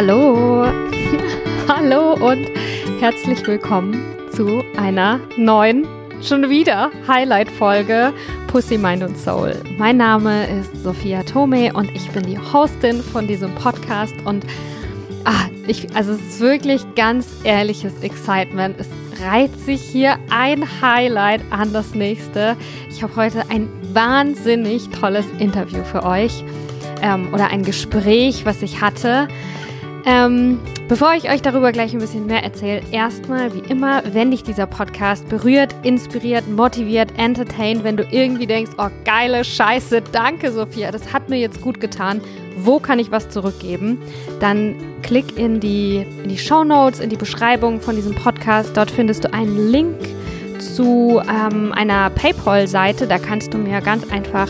Hallo, hallo und herzlich willkommen zu einer neuen, schon wieder Highlight-Folge Pussy, Mind und Soul. Mein Name ist Sophia Tome und ich bin die Hostin von diesem Podcast und ah, ich, also es ist wirklich ganz ehrliches Excitement. Es reiht sich hier ein Highlight an das nächste. Ich habe heute ein wahnsinnig tolles Interview für euch ähm, oder ein Gespräch, was ich hatte. Ähm, bevor ich euch darüber gleich ein bisschen mehr erzähle, erstmal wie immer, wenn dich dieser Podcast berührt, inspiriert, motiviert, entertaint, wenn du irgendwie denkst, oh geile Scheiße, danke Sophia, das hat mir jetzt gut getan, wo kann ich was zurückgeben, dann klick in die, in die Show Notes, in die Beschreibung von diesem Podcast, dort findest du einen Link zu ähm, einer PayPal-Seite, da kannst du mir ganz einfach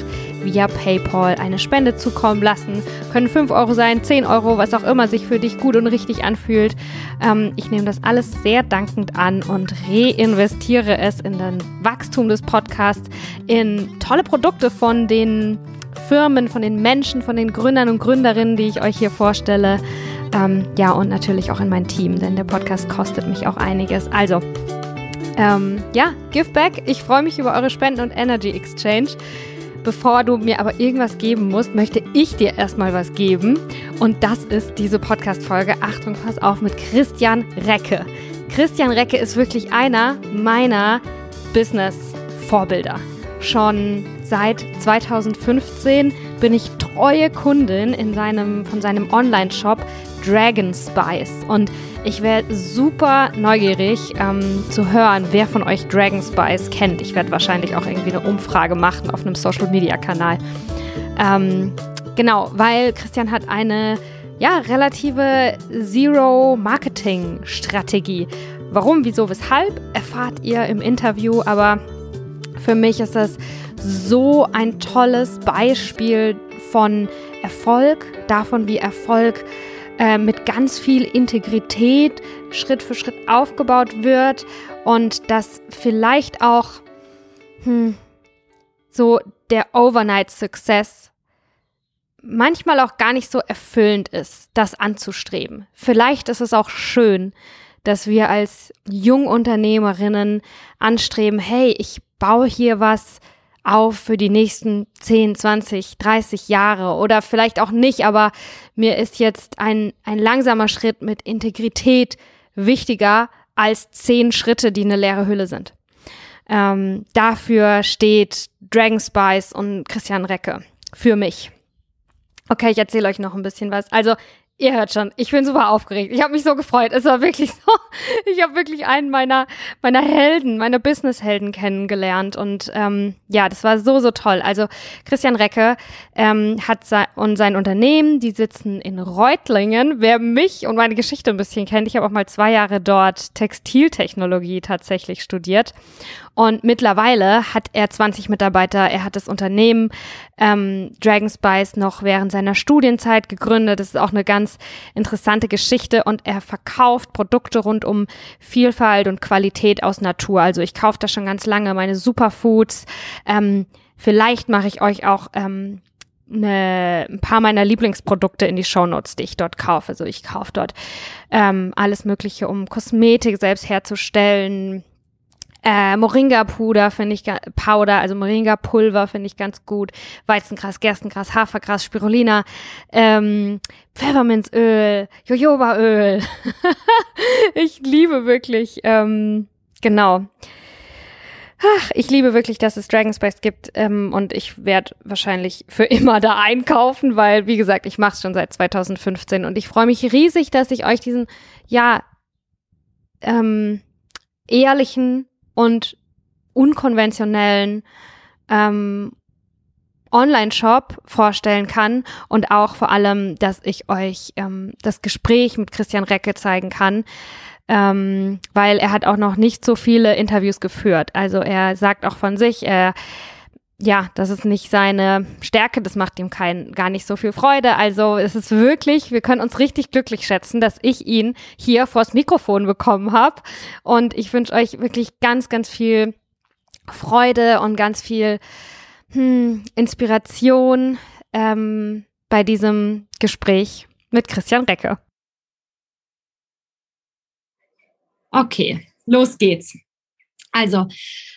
via PayPal eine Spende zukommen lassen. Können 5 Euro sein, 10 Euro, was auch immer sich für dich gut und richtig anfühlt. Ähm, ich nehme das alles sehr dankend an und reinvestiere es in den Wachstum des Podcasts, in tolle Produkte von den Firmen, von den Menschen, von den Gründern und Gründerinnen, die ich euch hier vorstelle. Ähm, ja, und natürlich auch in mein Team, denn der Podcast kostet mich auch einiges. Also, ähm, ja, Give Back. Ich freue mich über eure Spenden und Energy Exchange. Bevor du mir aber irgendwas geben musst, möchte ich dir erstmal was geben. Und das ist diese Podcast-Folge. Achtung, pass auf mit Christian Recke. Christian Recke ist wirklich einer meiner Business-Vorbilder. Schon seit 2015 bin ich treue Kundin in seinem, von seinem Online-Shop Dragon Spice. Und ich wäre super neugierig ähm, zu hören, wer von euch Dragon Spice kennt. Ich werde wahrscheinlich auch irgendwie eine Umfrage machen auf einem Social Media Kanal. Ähm, genau, weil Christian hat eine ja, relative Zero-Marketing-Strategie. Warum, wieso, weshalb, erfahrt ihr im Interview, aber für mich ist das so ein tolles Beispiel von Erfolg, davon, wie Erfolg äh, mit ganz viel Integrität Schritt für Schritt aufgebaut wird und dass vielleicht auch hm, so der Overnight Success manchmal auch gar nicht so erfüllend ist, das anzustreben. Vielleicht ist es auch schön, dass wir als Jungunternehmerinnen anstreben, hey, ich baue hier was, auf für die nächsten 10, 20, 30 Jahre oder vielleicht auch nicht, aber mir ist jetzt ein, ein langsamer Schritt mit Integrität wichtiger als zehn Schritte, die eine leere Hülle sind. Ähm, dafür steht Dragon Spice und Christian Recke für mich. Okay, ich erzähle euch noch ein bisschen was. Also Ihr hört schon, ich bin super aufgeregt. Ich habe mich so gefreut. Es war wirklich so. Ich habe wirklich einen meiner meiner Helden, meiner Business-Helden kennengelernt und ähm, ja, das war so so toll. Also Christian Recke ähm, hat sein, und sein Unternehmen, die sitzen in Reutlingen. Wer mich und meine Geschichte ein bisschen kennt, ich habe auch mal zwei Jahre dort Textiltechnologie tatsächlich studiert und mittlerweile hat er 20 Mitarbeiter. Er hat das Unternehmen ähm, Dragon Spice noch während seiner Studienzeit gegründet. Das ist auch eine ganz interessante Geschichte. Und er verkauft Produkte rund um Vielfalt und Qualität aus Natur. Also ich kaufe da schon ganz lange meine Superfoods. Ähm, vielleicht mache ich euch auch ähm, eine, ein paar meiner Lieblingsprodukte in die Shownotes, die ich dort kaufe. Also ich kaufe dort ähm, alles Mögliche, um Kosmetik selbst herzustellen, äh, Moringa-Puder finde ich, Powder, also Moringa-Pulver finde ich ganz gut. Weizengras, Gerstengras, Hafergras, Spirulina, ähm, Pfefferminzöl, Jojobaöl. ich liebe wirklich, ähm, genau. Ach, ich liebe wirklich, dass es Dragon Spice gibt ähm, und ich werde wahrscheinlich für immer da einkaufen, weil, wie gesagt, ich mache es schon seit 2015 und ich freue mich riesig, dass ich euch diesen, ja, ähm, ehrlichen und unkonventionellen ähm, Online-Shop vorstellen kann und auch vor allem, dass ich euch ähm, das Gespräch mit Christian Recke zeigen kann, ähm, weil er hat auch noch nicht so viele Interviews geführt. Also er sagt auch von sich, er ja, das ist nicht seine Stärke, das macht ihm kein, gar nicht so viel Freude. Also es ist wirklich, wir können uns richtig glücklich schätzen, dass ich ihn hier vors Mikrofon bekommen habe. Und ich wünsche euch wirklich ganz, ganz viel Freude und ganz viel hm, Inspiration ähm, bei diesem Gespräch mit Christian Recke. Okay, los geht's. Also,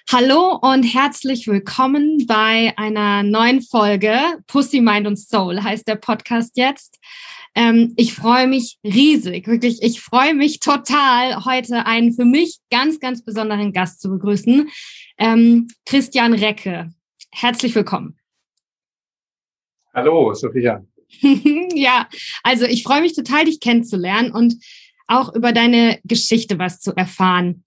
hallo und herzlich willkommen bei einer neuen Folge Pussy, Mind und Soul heißt der Podcast jetzt. Ähm, ich freue mich riesig, wirklich, ich freue mich total, heute einen für mich ganz, ganz besonderen Gast zu begrüßen, ähm, Christian Recke. Herzlich willkommen. Hallo, Sophia. ja, also ich freue mich total, dich kennenzulernen und auch über deine Geschichte was zu erfahren.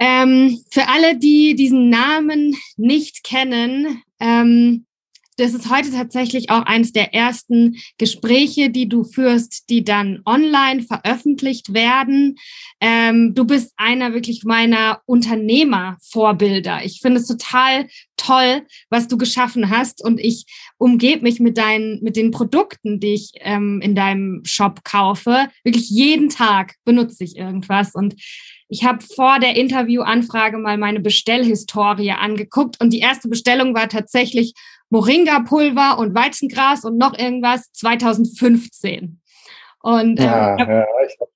Ähm, für alle, die diesen Namen nicht kennen, ähm, das ist heute tatsächlich auch eines der ersten Gespräche, die du führst, die dann online veröffentlicht werden. Ähm, du bist einer wirklich meiner Unternehmervorbilder. Ich finde es total toll, was du geschaffen hast und ich umgebe mich mit deinen, mit den Produkten, die ich ähm, in deinem Shop kaufe. Wirklich jeden Tag benutze ich irgendwas und ich habe vor der Interviewanfrage mal meine Bestellhistorie angeguckt und die erste Bestellung war tatsächlich Moringa-Pulver und Weizengras und noch irgendwas 2015. Und ja, ähm, ja, ich hab,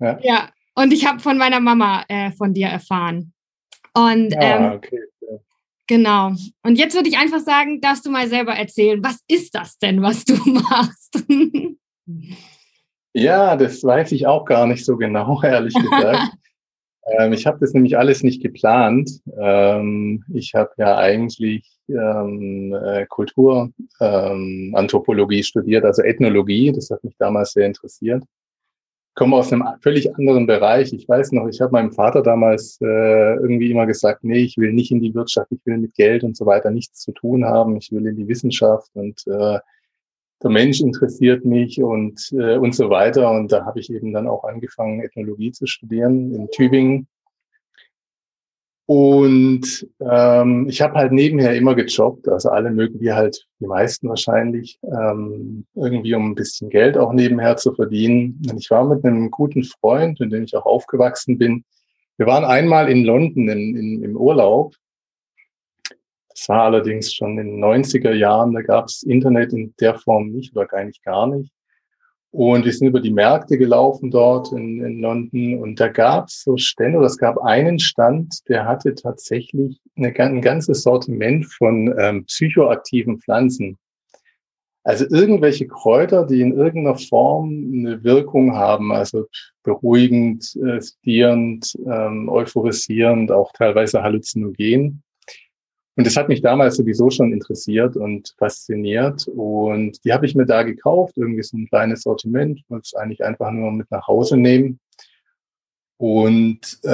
ja. ja, und ich habe von meiner Mama äh, von dir erfahren. Und ja, ah, ähm, okay. Genau. Und jetzt würde ich einfach sagen, darfst du mal selber erzählen, was ist das denn, was du machst? ja, das weiß ich auch gar nicht so genau, ehrlich gesagt. Ähm, ich habe das nämlich alles nicht geplant. Ähm, ich habe ja eigentlich ähm, äh, Kulturanthropologie ähm, studiert, also Ethnologie. Das hat mich damals sehr interessiert. Ich komme aus einem völlig anderen Bereich. Ich weiß noch, ich habe meinem Vater damals äh, irgendwie immer gesagt, nee, ich will nicht in die Wirtschaft, ich will mit Geld und so weiter nichts zu tun haben. Ich will in die Wissenschaft und äh, der Mensch interessiert mich und, äh, und so weiter. Und da habe ich eben dann auch angefangen, Ethnologie zu studieren in Tübingen. Und ähm, ich habe halt nebenher immer gejobbt, also alle mögen wir halt, die meisten wahrscheinlich, ähm, irgendwie um ein bisschen Geld auch nebenher zu verdienen. Und ich war mit einem guten Freund, mit dem ich auch aufgewachsen bin. Wir waren einmal in London in, in, im Urlaub das war allerdings schon in den 90er Jahren, da gab es Internet in der Form nicht oder eigentlich gar nicht. Und wir sind über die Märkte gelaufen dort in, in London und da gab es so Stände, oder es gab einen Stand, der hatte tatsächlich eine, ein ganzes Sortiment von ähm, psychoaktiven Pflanzen. Also irgendwelche Kräuter, die in irgendeiner Form eine Wirkung haben, also beruhigend, äh, sedierend, ähm, euphorisierend, auch teilweise halluzinogen. Und das hat mich damals sowieso schon interessiert und fasziniert. Und die habe ich mir da gekauft, irgendwie so ein kleines Sortiment, wollte es eigentlich einfach nur mit nach Hause nehmen. Und äh,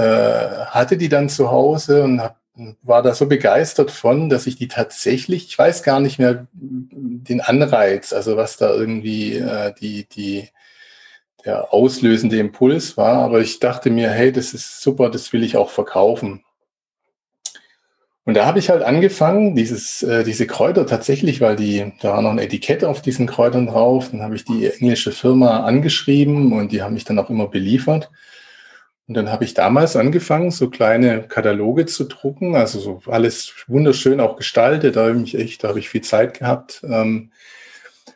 hatte die dann zu Hause und hab, war da so begeistert von, dass ich die tatsächlich, ich weiß gar nicht mehr den Anreiz, also was da irgendwie äh, die, die, der auslösende Impuls war, aber ich dachte mir, hey, das ist super, das will ich auch verkaufen. Und da habe ich halt angefangen, dieses, äh, diese Kräuter tatsächlich, weil die, da war noch ein Etikett auf diesen Kräutern drauf, dann habe ich die englische Firma angeschrieben und die haben mich dann auch immer beliefert. Und dann habe ich damals angefangen, so kleine Kataloge zu drucken, also so alles wunderschön auch gestaltet, da habe ich echt, da habe ich viel Zeit gehabt. Ähm,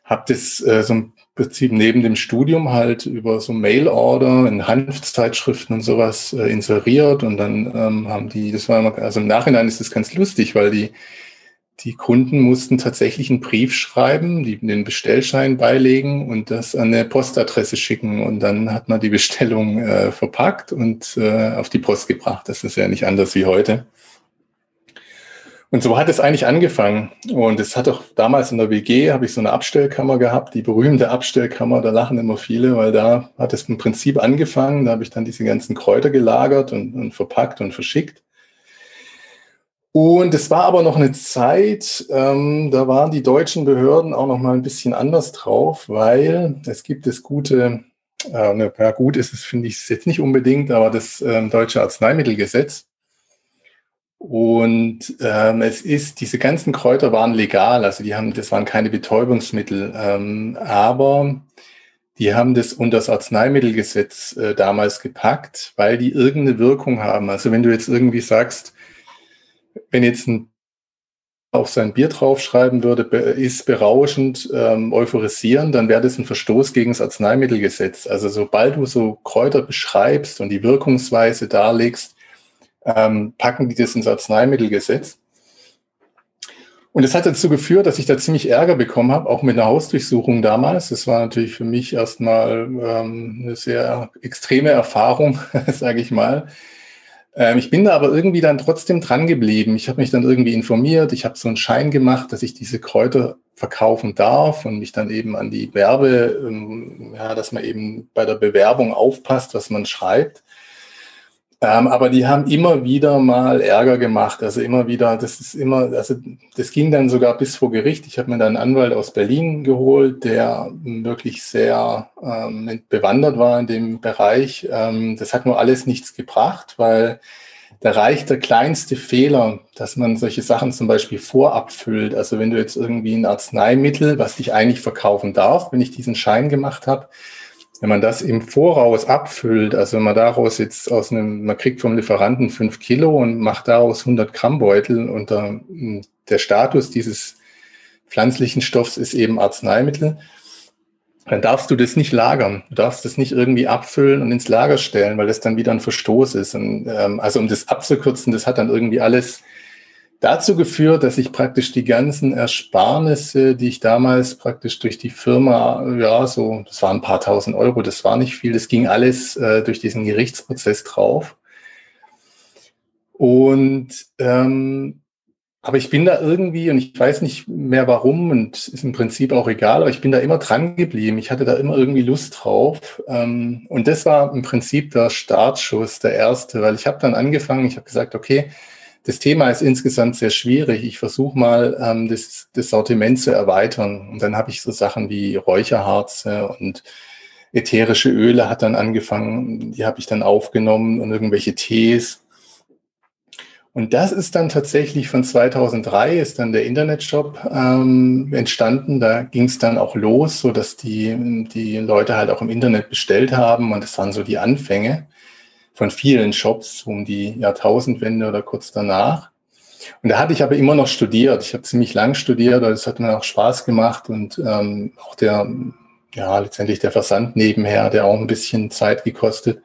habe das äh, so ein Prinzip neben dem Studium halt über so Mail-Order in Hanfzeitschriften und sowas äh, inseriert und dann ähm, haben die, das war immer, also im Nachhinein ist das ganz lustig, weil die, die Kunden mussten tatsächlich einen Brief schreiben, die den Bestellschein beilegen und das an eine Postadresse schicken und dann hat man die Bestellung äh, verpackt und äh, auf die Post gebracht. Das ist ja nicht anders wie heute. Und so hat es eigentlich angefangen. Und es hat auch damals in der WG, habe ich so eine Abstellkammer gehabt, die berühmte Abstellkammer, da lachen immer viele, weil da hat es im Prinzip angefangen. Da habe ich dann diese ganzen Kräuter gelagert und, und verpackt und verschickt. Und es war aber noch eine Zeit, ähm, da waren die deutschen Behörden auch noch mal ein bisschen anders drauf, weil es gibt das gute, äh, ja gut ist es, finde ich jetzt nicht unbedingt, aber das ähm, deutsche Arzneimittelgesetz. Und ähm, es ist, diese ganzen Kräuter waren legal, also die haben, das waren keine Betäubungsmittel, ähm, aber die haben das unter das Arzneimittelgesetz äh, damals gepackt, weil die irgendeine Wirkung haben. Also wenn du jetzt irgendwie sagst, wenn jetzt ein auf sein Bier draufschreiben würde, ist berauschend, ähm, euphorisieren, dann wäre das ein Verstoß gegen das Arzneimittelgesetz. Also sobald du so Kräuter beschreibst und die Wirkungsweise darlegst, ähm, packen die das ins Arzneimittelgesetz. Und es hat dazu geführt, dass ich da ziemlich Ärger bekommen habe, auch mit einer Hausdurchsuchung damals. Das war natürlich für mich erstmal ähm, eine sehr extreme Erfahrung, sage ich mal. Ähm, ich bin da aber irgendwie dann trotzdem dran geblieben. Ich habe mich dann irgendwie informiert. Ich habe so einen Schein gemacht, dass ich diese Kräuter verkaufen darf und mich dann eben an die Werbe, ähm, ja, dass man eben bei der Bewerbung aufpasst, was man schreibt. Ähm, aber die haben immer wieder mal Ärger gemacht. Also immer wieder, das ist immer, also das ging dann sogar bis vor Gericht. Ich habe mir dann einen Anwalt aus Berlin geholt, der wirklich sehr ähm, bewandert war in dem Bereich. Ähm, das hat nur alles nichts gebracht, weil da reicht der kleinste Fehler, dass man solche Sachen zum Beispiel vorab füllt. Also wenn du jetzt irgendwie ein Arzneimittel, was ich eigentlich verkaufen darf, wenn ich diesen Schein gemacht habe, wenn man das im Voraus abfüllt, also wenn man daraus jetzt aus einem, man kriegt vom Lieferanten fünf Kilo und macht daraus 100 Gramm Beutel und der, der Status dieses pflanzlichen Stoffs ist eben Arzneimittel, dann darfst du das nicht lagern. Du darfst das nicht irgendwie abfüllen und ins Lager stellen, weil das dann wieder ein Verstoß ist. Und, ähm, also um das abzukürzen, das hat dann irgendwie alles dazu geführt, dass ich praktisch die ganzen Ersparnisse, die ich damals praktisch durch die Firma, ja, so, das waren ein paar tausend Euro, das war nicht viel, das ging alles äh, durch diesen Gerichtsprozess drauf. Und ähm, aber ich bin da irgendwie, und ich weiß nicht mehr warum, und ist im Prinzip auch egal, aber ich bin da immer dran geblieben. Ich hatte da immer irgendwie Lust drauf. Ähm, und das war im Prinzip der Startschuss, der erste, weil ich habe dann angefangen, ich habe gesagt, okay, das Thema ist insgesamt sehr schwierig. Ich versuche mal, ähm, das, das Sortiment zu erweitern. Und dann habe ich so Sachen wie Räucherharze und ätherische Öle hat dann angefangen, die habe ich dann aufgenommen und irgendwelche Tees. Und das ist dann tatsächlich von 2003 ist dann der Internetshop ähm, entstanden. Da ging es dann auch los, so dass die, die Leute halt auch im Internet bestellt haben und das waren so die Anfänge von vielen Shops um die Jahrtausendwende oder kurz danach. Und da hatte ich aber immer noch studiert. Ich habe ziemlich lang studiert, es hat mir auch Spaß gemacht und ähm, auch der, ja, letztendlich der Versand nebenher, der auch ein bisschen Zeit gekostet.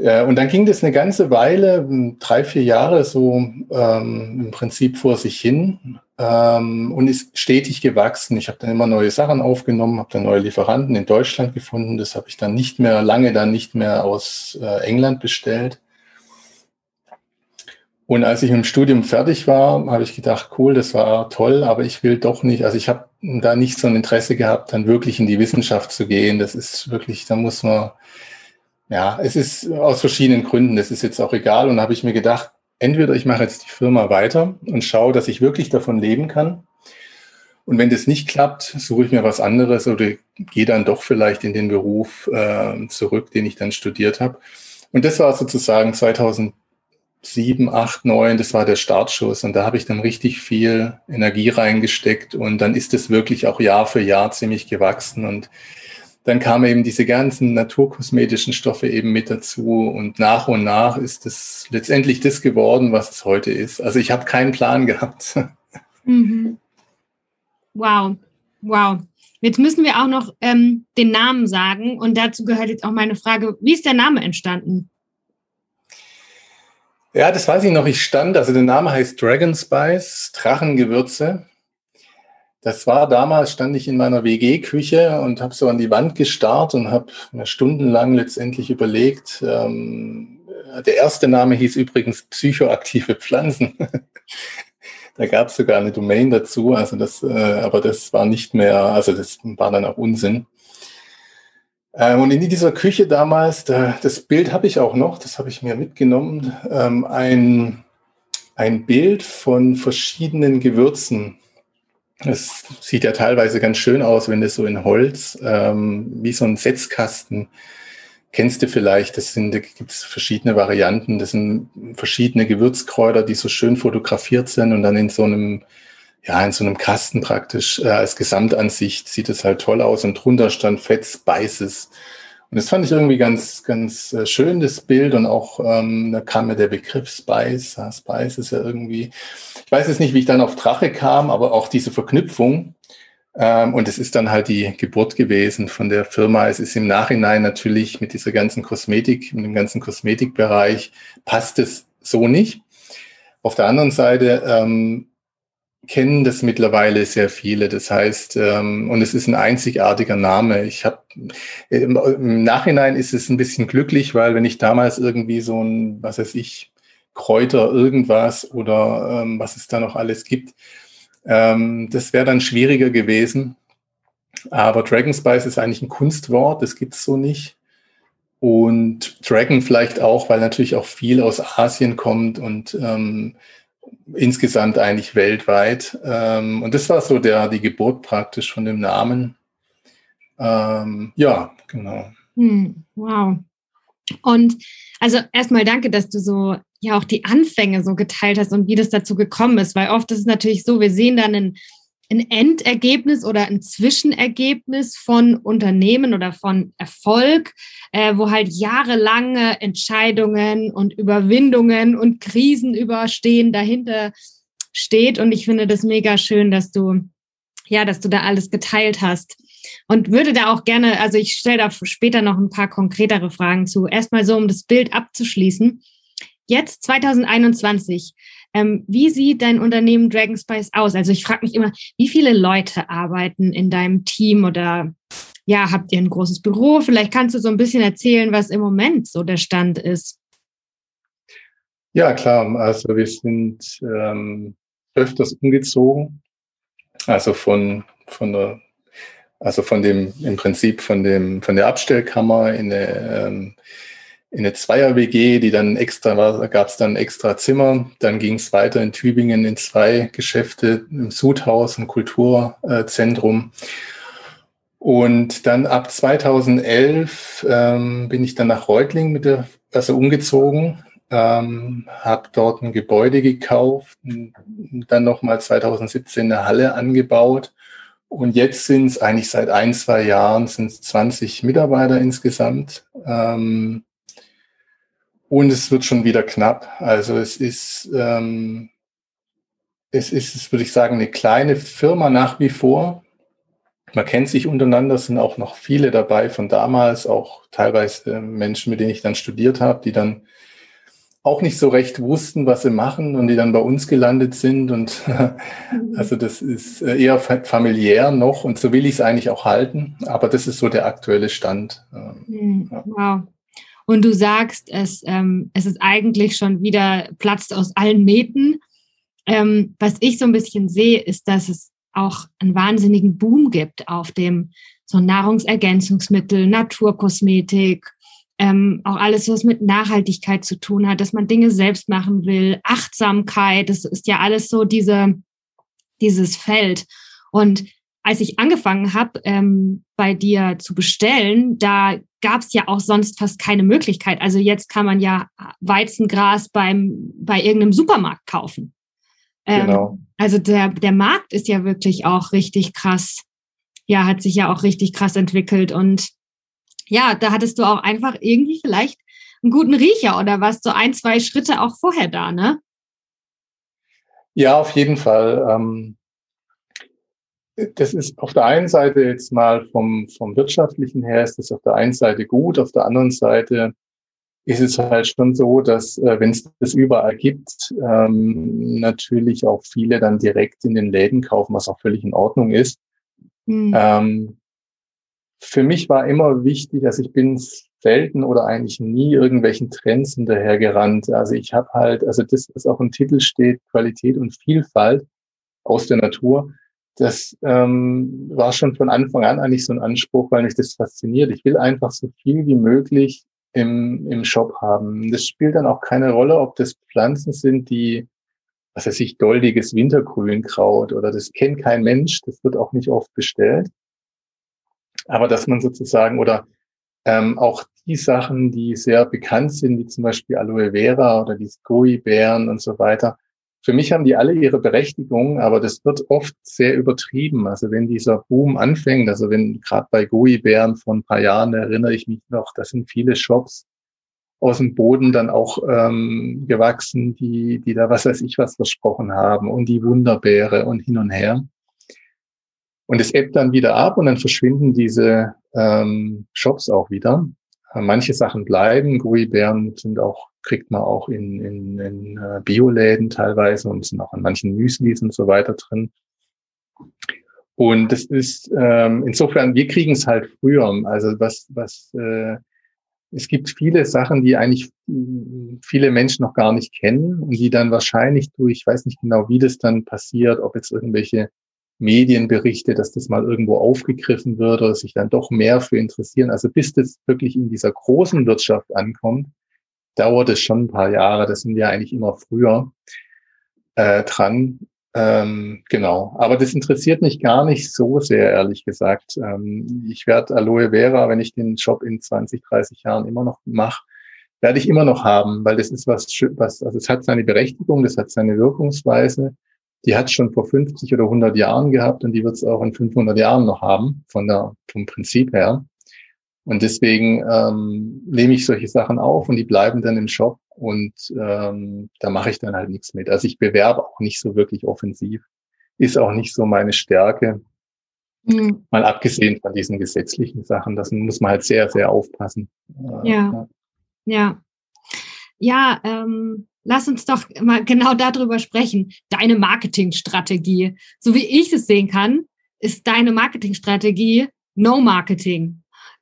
Äh, und dann ging das eine ganze Weile, drei, vier Jahre so ähm, im Prinzip vor sich hin ähm, und ist stetig gewachsen. Ich habe dann immer neue Sachen aufgenommen, habe dann neue Lieferanten in Deutschland gefunden. Das habe ich dann nicht mehr, lange dann nicht mehr aus äh, England bestellt. Und als ich mit dem Studium fertig war, habe ich gedacht, cool, das war toll, aber ich will doch nicht, also ich habe da nicht so ein Interesse gehabt, dann wirklich in die Wissenschaft zu gehen. Das ist wirklich, da muss man, ja, es ist aus verschiedenen Gründen, das ist jetzt auch egal. Und da habe ich mir gedacht, entweder ich mache jetzt die Firma weiter und schaue, dass ich wirklich davon leben kann. Und wenn das nicht klappt, suche ich mir was anderes oder gehe dann doch vielleicht in den Beruf äh, zurück, den ich dann studiert habe. Und das war sozusagen 2007, 8, 9, das war der Startschuss. Und da habe ich dann richtig viel Energie reingesteckt. Und dann ist es wirklich auch Jahr für Jahr ziemlich gewachsen. Und dann kamen eben diese ganzen naturkosmetischen Stoffe eben mit dazu und nach und nach ist es letztendlich das geworden, was es heute ist. Also ich habe keinen Plan gehabt. Mhm. Wow, wow. Jetzt müssen wir auch noch ähm, den Namen sagen und dazu gehört jetzt auch meine Frage, wie ist der Name entstanden? Ja, das weiß ich noch. Ich stand, also der Name heißt Dragon Spice, Drachengewürze. Das war damals, stand ich in meiner WG-Küche und habe so an die Wand gestarrt und habe stundenlang letztendlich überlegt. Ähm, der erste Name hieß übrigens psychoaktive Pflanzen. da gab es sogar eine Domain dazu, also das, äh, aber das war nicht mehr, also das war dann auch Unsinn. Ähm, und in dieser Küche damals, da, das Bild habe ich auch noch, das habe ich mir mitgenommen, ähm, ein, ein Bild von verschiedenen Gewürzen es sieht ja teilweise ganz schön aus, wenn das so in Holz, ähm, wie so ein Setzkasten, kennst du vielleicht, das sind, da gibt es verschiedene Varianten, das sind verschiedene Gewürzkräuter, die so schön fotografiert sind und dann in so einem, ja, in so einem Kasten praktisch äh, als Gesamtansicht sieht es halt toll aus und drunter stand Fett Spices. Und das fand ich irgendwie ganz, ganz äh, schön, das Bild. Und auch, ähm, da kam mir der Begriff Spice. Ja, Spice ist ja irgendwie, ich weiß jetzt nicht, wie ich dann auf Drache kam, aber auch diese Verknüpfung. Ähm, und es ist dann halt die Geburt gewesen von der Firma. Es ist im Nachhinein natürlich mit dieser ganzen Kosmetik, mit dem ganzen Kosmetikbereich, passt es so nicht. Auf der anderen Seite ähm, kennen das mittlerweile sehr viele. Das heißt, ähm, und es ist ein einzigartiger Name. Ich habe im, im, Nachhinein ist es ein bisschen glücklich, weil wenn ich damals irgendwie so ein, was weiß ich, Kräuter irgendwas oder ähm, was es da noch alles gibt, ähm, das wäre dann schwieriger gewesen. Aber Dragon Spice ist eigentlich ein Kunstwort, das gibt's so nicht. Und Dragon vielleicht auch, weil natürlich auch viel aus Asien kommt und ähm, insgesamt eigentlich weltweit. Ähm, und das war so der, die Geburt praktisch von dem Namen. Ähm, ja, genau. Hm, wow. Und also erstmal danke, dass du so ja auch die Anfänge so geteilt hast und wie das dazu gekommen ist, weil oft ist es natürlich so, wir sehen dann einen ein Endergebnis oder ein Zwischenergebnis von Unternehmen oder von Erfolg, äh, wo halt jahrelange Entscheidungen und Überwindungen und Krisen überstehen dahinter steht. Und ich finde das mega schön, dass du, ja, dass du da alles geteilt hast. Und würde da auch gerne, also ich stelle da später noch ein paar konkretere Fragen zu. Erstmal so, um das Bild abzuschließen. Jetzt 2021 ähm, wie sieht dein Unternehmen Dragonspice aus? Also ich frage mich immer, wie viele Leute arbeiten in deinem Team oder ja, habt ihr ein großes Büro? Vielleicht kannst du so ein bisschen erzählen, was im Moment so der Stand ist. Ja, klar. Also wir sind ähm, öfters umgezogen. Also von, von der, also von dem, im Prinzip von dem, von der Abstellkammer in eine, ähm, in eine Zweier-WG, die dann extra war, gab es dann extra Zimmer. Dann ging es weiter in Tübingen in zwei Geschäfte, im Sudhaus, ein Kulturzentrum. Und dann ab 2011 ähm, bin ich dann nach Reutling mit der, also umgezogen, ähm, habe dort ein Gebäude gekauft, dann nochmal 2017 eine Halle angebaut. Und jetzt sind es eigentlich seit ein, zwei Jahren sind es 20 Mitarbeiter insgesamt. Ähm, und es wird schon wieder knapp. Also es ist, ähm, es ist, würde ich sagen, eine kleine Firma nach wie vor. Man kennt sich untereinander, es sind auch noch viele dabei von damals, auch teilweise äh, Menschen, mit denen ich dann studiert habe, die dann auch nicht so recht wussten, was sie machen und die dann bei uns gelandet sind. Und also das ist äh, eher familiär noch und so will ich es eigentlich auch halten. Aber das ist so der aktuelle Stand. Ähm, hm, wow und du sagst, es, ähm, es ist eigentlich schon wieder platzt aus allen Nähten. Ähm, was ich so ein bisschen sehe, ist, dass es auch einen wahnsinnigen Boom gibt auf dem so Nahrungsergänzungsmittel, Naturkosmetik, ähm, auch alles, was mit Nachhaltigkeit zu tun hat, dass man Dinge selbst machen will, Achtsamkeit, das ist ja alles so diese, dieses Feld. Und als ich angefangen habe, ähm, bei dir zu bestellen, da gab es ja auch sonst fast keine Möglichkeit. Also jetzt kann man ja Weizengras beim, bei irgendeinem Supermarkt kaufen. Ähm, genau. Also der, der Markt ist ja wirklich auch richtig krass. Ja, hat sich ja auch richtig krass entwickelt. Und ja, da hattest du auch einfach irgendwie vielleicht einen guten Riecher oder warst so ein, zwei Schritte auch vorher da, ne? Ja, auf jeden Fall. Ähm das ist auf der einen Seite jetzt mal vom, vom wirtschaftlichen her ist das auf der einen Seite gut, auf der anderen Seite ist es halt schon so, dass äh, wenn es das überall gibt, ähm, natürlich auch viele dann direkt in den Läden kaufen, was auch völlig in Ordnung ist. Mhm. Ähm, für mich war immer wichtig, dass ich bin selten oder eigentlich nie irgendwelchen Trends hinterhergerannt. Also ich habe halt, also das, was auch im Titel steht, Qualität und Vielfalt aus der Natur das ähm, war schon von Anfang an eigentlich so ein Anspruch, weil mich das fasziniert. Ich will einfach so viel wie möglich im, im Shop haben. Das spielt dann auch keine Rolle, ob das Pflanzen sind, die, was weiß ich, doldiges Wintergrünkraut oder das kennt kein Mensch, das wird auch nicht oft bestellt. Aber dass man sozusagen oder ähm, auch die Sachen, die sehr bekannt sind, wie zum Beispiel Aloe Vera oder die Skoi-Bären und so weiter, für mich haben die alle ihre Berechtigung, aber das wird oft sehr übertrieben. Also wenn dieser Boom anfängt, also wenn gerade bei Guibären vor ein paar Jahren erinnere ich mich noch, da sind viele Shops aus dem Boden dann auch ähm, gewachsen, die, die da was weiß ich was versprochen haben und die Wunderbeere und hin und her. Und es ebbt dann wieder ab und dann verschwinden diese ähm, Shops auch wieder. Manche Sachen bleiben. Guibären sind auch, kriegt man auch in, in, in äh, Bioläden teilweise und sind auch in manchen Müslis und so weiter drin. Und das ist ähm, insofern, wir kriegen es halt früher. Also was, was äh, es gibt viele Sachen, die eigentlich viele Menschen noch gar nicht kennen und die dann wahrscheinlich durch, ich weiß nicht genau, wie das dann passiert, ob jetzt irgendwelche Medienberichte, dass das mal irgendwo aufgegriffen wird oder sich dann doch mehr für interessieren. Also bis das wirklich in dieser großen Wirtschaft ankommt, dauert es schon ein paar Jahre. Das sind wir eigentlich immer früher äh, dran. Ähm, genau. Aber das interessiert mich gar nicht so sehr, ehrlich gesagt. Ähm, ich werde Aloe Vera, wenn ich den Job in 20, 30 Jahren immer noch mache, werde ich immer noch haben, weil das ist was, was also es hat seine Berechtigung, das hat seine Wirkungsweise die hat schon vor 50 oder 100 Jahren gehabt und die wird es auch in 500 Jahren noch haben, von der, vom Prinzip her. Und deswegen ähm, nehme ich solche Sachen auf und die bleiben dann im Shop und ähm, da mache ich dann halt nichts mit. Also ich bewerbe auch nicht so wirklich offensiv, ist auch nicht so meine Stärke. Mhm. Mal abgesehen von diesen gesetzlichen Sachen, das muss man halt sehr, sehr aufpassen. Äh, ja. ja. Ja, ähm, lass uns doch mal genau darüber sprechen. Deine Marketingstrategie. So wie ich es sehen kann, ist deine Marketingstrategie No Marketing.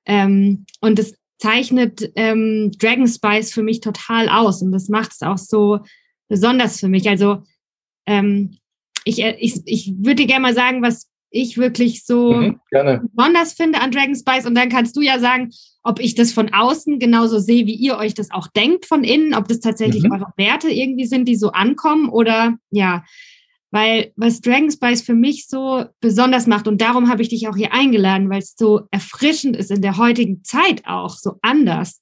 Ähm, und das zeichnet ähm, Dragon Spice für mich total aus und das macht es auch so besonders für mich. Also ähm, ich, äh, ich, ich würde dir gerne mal sagen, was ich wirklich so mhm, besonders finde an Dragon Spice. Und dann kannst du ja sagen, ob ich das von außen genauso sehe, wie ihr euch das auch denkt von innen, ob das tatsächlich mhm. eure Werte irgendwie sind, die so ankommen oder ja. Weil was Dragon Spice für mich so besonders macht, und darum habe ich dich auch hier eingeladen, weil es so erfrischend ist in der heutigen Zeit auch, so anders,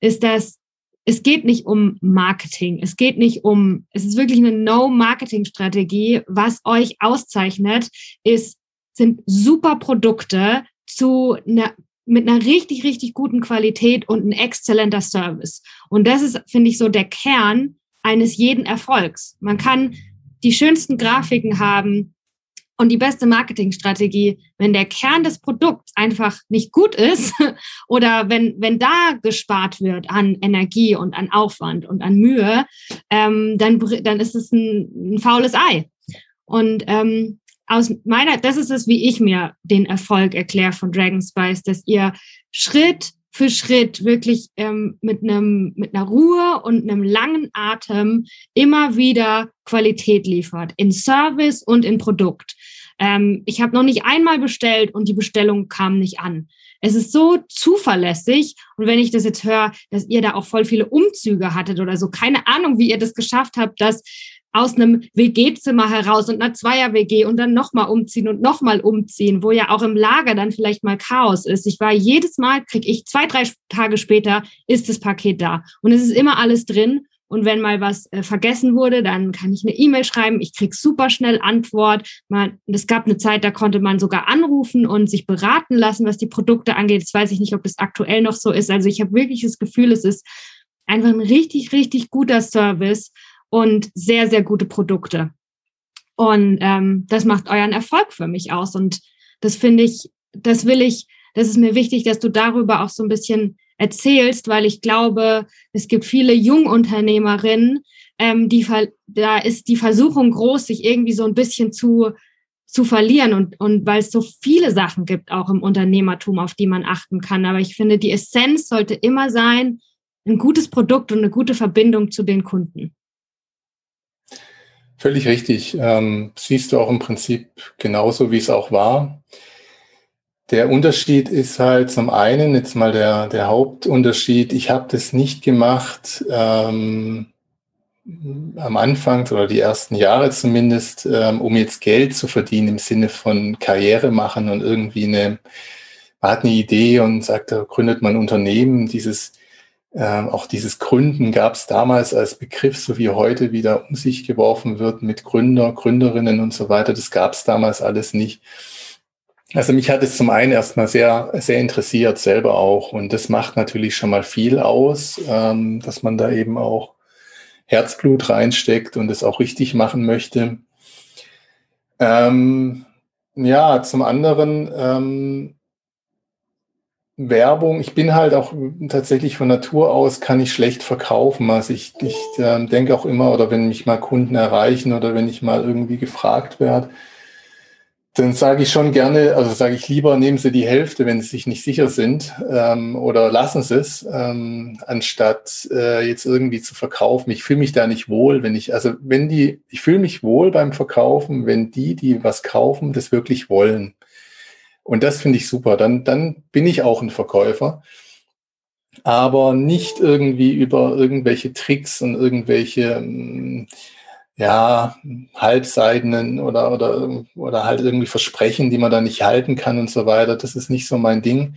ist, dass es geht nicht um Marketing. Es geht nicht um, es ist wirklich eine No-Marketing-Strategie. Was euch auszeichnet, ist sind super Produkte zu einer mit einer richtig, richtig guten Qualität und ein exzellenter Service. Und das ist, finde ich, so der Kern eines jeden Erfolgs. Man kann die schönsten Grafiken haben und die beste Marketingstrategie, wenn der Kern des Produkts einfach nicht gut ist oder wenn, wenn da gespart wird an Energie und an Aufwand und an Mühe, ähm, dann, dann ist es ein, ein faules Ei. Und ähm, aus meiner, das ist es, wie ich mir den Erfolg erkläre von Dragon Spice, dass ihr Schritt für Schritt wirklich ähm, mit einem mit einer Ruhe und einem langen Atem immer wieder Qualität liefert in Service und in Produkt. Ähm, ich habe noch nicht einmal bestellt und die Bestellung kam nicht an. Es ist so zuverlässig und wenn ich das jetzt höre, dass ihr da auch voll viele Umzüge hattet oder so, keine Ahnung, wie ihr das geschafft habt, dass aus einem WG-Zimmer heraus und einer Zweier-WG und dann nochmal umziehen und nochmal umziehen, wo ja auch im Lager dann vielleicht mal Chaos ist. Ich war jedes Mal, kriege ich zwei, drei Tage später, ist das Paket da. Und es ist immer alles drin. Und wenn mal was äh, vergessen wurde, dann kann ich eine E-Mail schreiben. Ich krieg super schnell Antwort. Es gab eine Zeit, da konnte man sogar anrufen und sich beraten lassen, was die Produkte angeht. Jetzt weiß ich nicht, ob das aktuell noch so ist. Also ich habe wirklich das Gefühl, es ist einfach ein richtig, richtig guter Service und sehr, sehr gute Produkte. Und ähm, das macht euren Erfolg für mich aus. Und das finde ich, das will ich, das ist mir wichtig, dass du darüber auch so ein bisschen erzählst, weil ich glaube, es gibt viele Jungunternehmerinnen, ähm, die da ist die Versuchung groß, sich irgendwie so ein bisschen zu zu verlieren und, und weil es so viele Sachen gibt, auch im Unternehmertum, auf die man achten kann. Aber ich finde, die Essenz sollte immer sein, ein gutes Produkt und eine gute Verbindung zu den Kunden. Völlig richtig. Ähm, siehst du auch im Prinzip genauso, wie es auch war. Der Unterschied ist halt zum einen, jetzt mal der, der Hauptunterschied, ich habe das nicht gemacht ähm, am Anfang oder die ersten Jahre zumindest, ähm, um jetzt Geld zu verdienen im Sinne von Karriere machen und irgendwie eine, man hat eine Idee und sagt, da gründet man ein Unternehmen. Dieses Ähm, auch dieses Gründen gab es damals als Begriff, so wie heute wieder um sich geworfen wird mit Gründer, Gründerinnen und so weiter. Das gab es damals alles nicht. Also mich hat es zum einen erstmal sehr, sehr interessiert, selber auch. Und das macht natürlich schon mal viel aus, ähm, dass man da eben auch Herzblut reinsteckt und es auch richtig machen möchte. Ähm, ja, zum anderen ähm, Werbung. Ich bin halt auch tatsächlich von Natur aus kann ich schlecht verkaufen. Also ich, ich äh, denke auch immer, oder wenn mich mal Kunden erreichen oder wenn ich mal irgendwie gefragt werde, dann sage ich schon gerne, also sage ich lieber, nehmen Sie die Hälfte, wenn Sie sich nicht sicher sind, ähm, oder lassen Sie es, ähm, anstatt äh, jetzt irgendwie zu verkaufen. Ich fühle mich da nicht wohl, wenn ich, also wenn die, ich fühle mich wohl beim Verkaufen, wenn die, die was kaufen, das wirklich wollen. Und das finde ich super. Dann, dann bin ich auch ein Verkäufer. Aber nicht irgendwie über irgendwelche Tricks und irgendwelche ähm, ja, halbseidenen oder, oder, oder halt irgendwie Versprechen, die man da nicht halten kann und so weiter. Das ist nicht so mein Ding.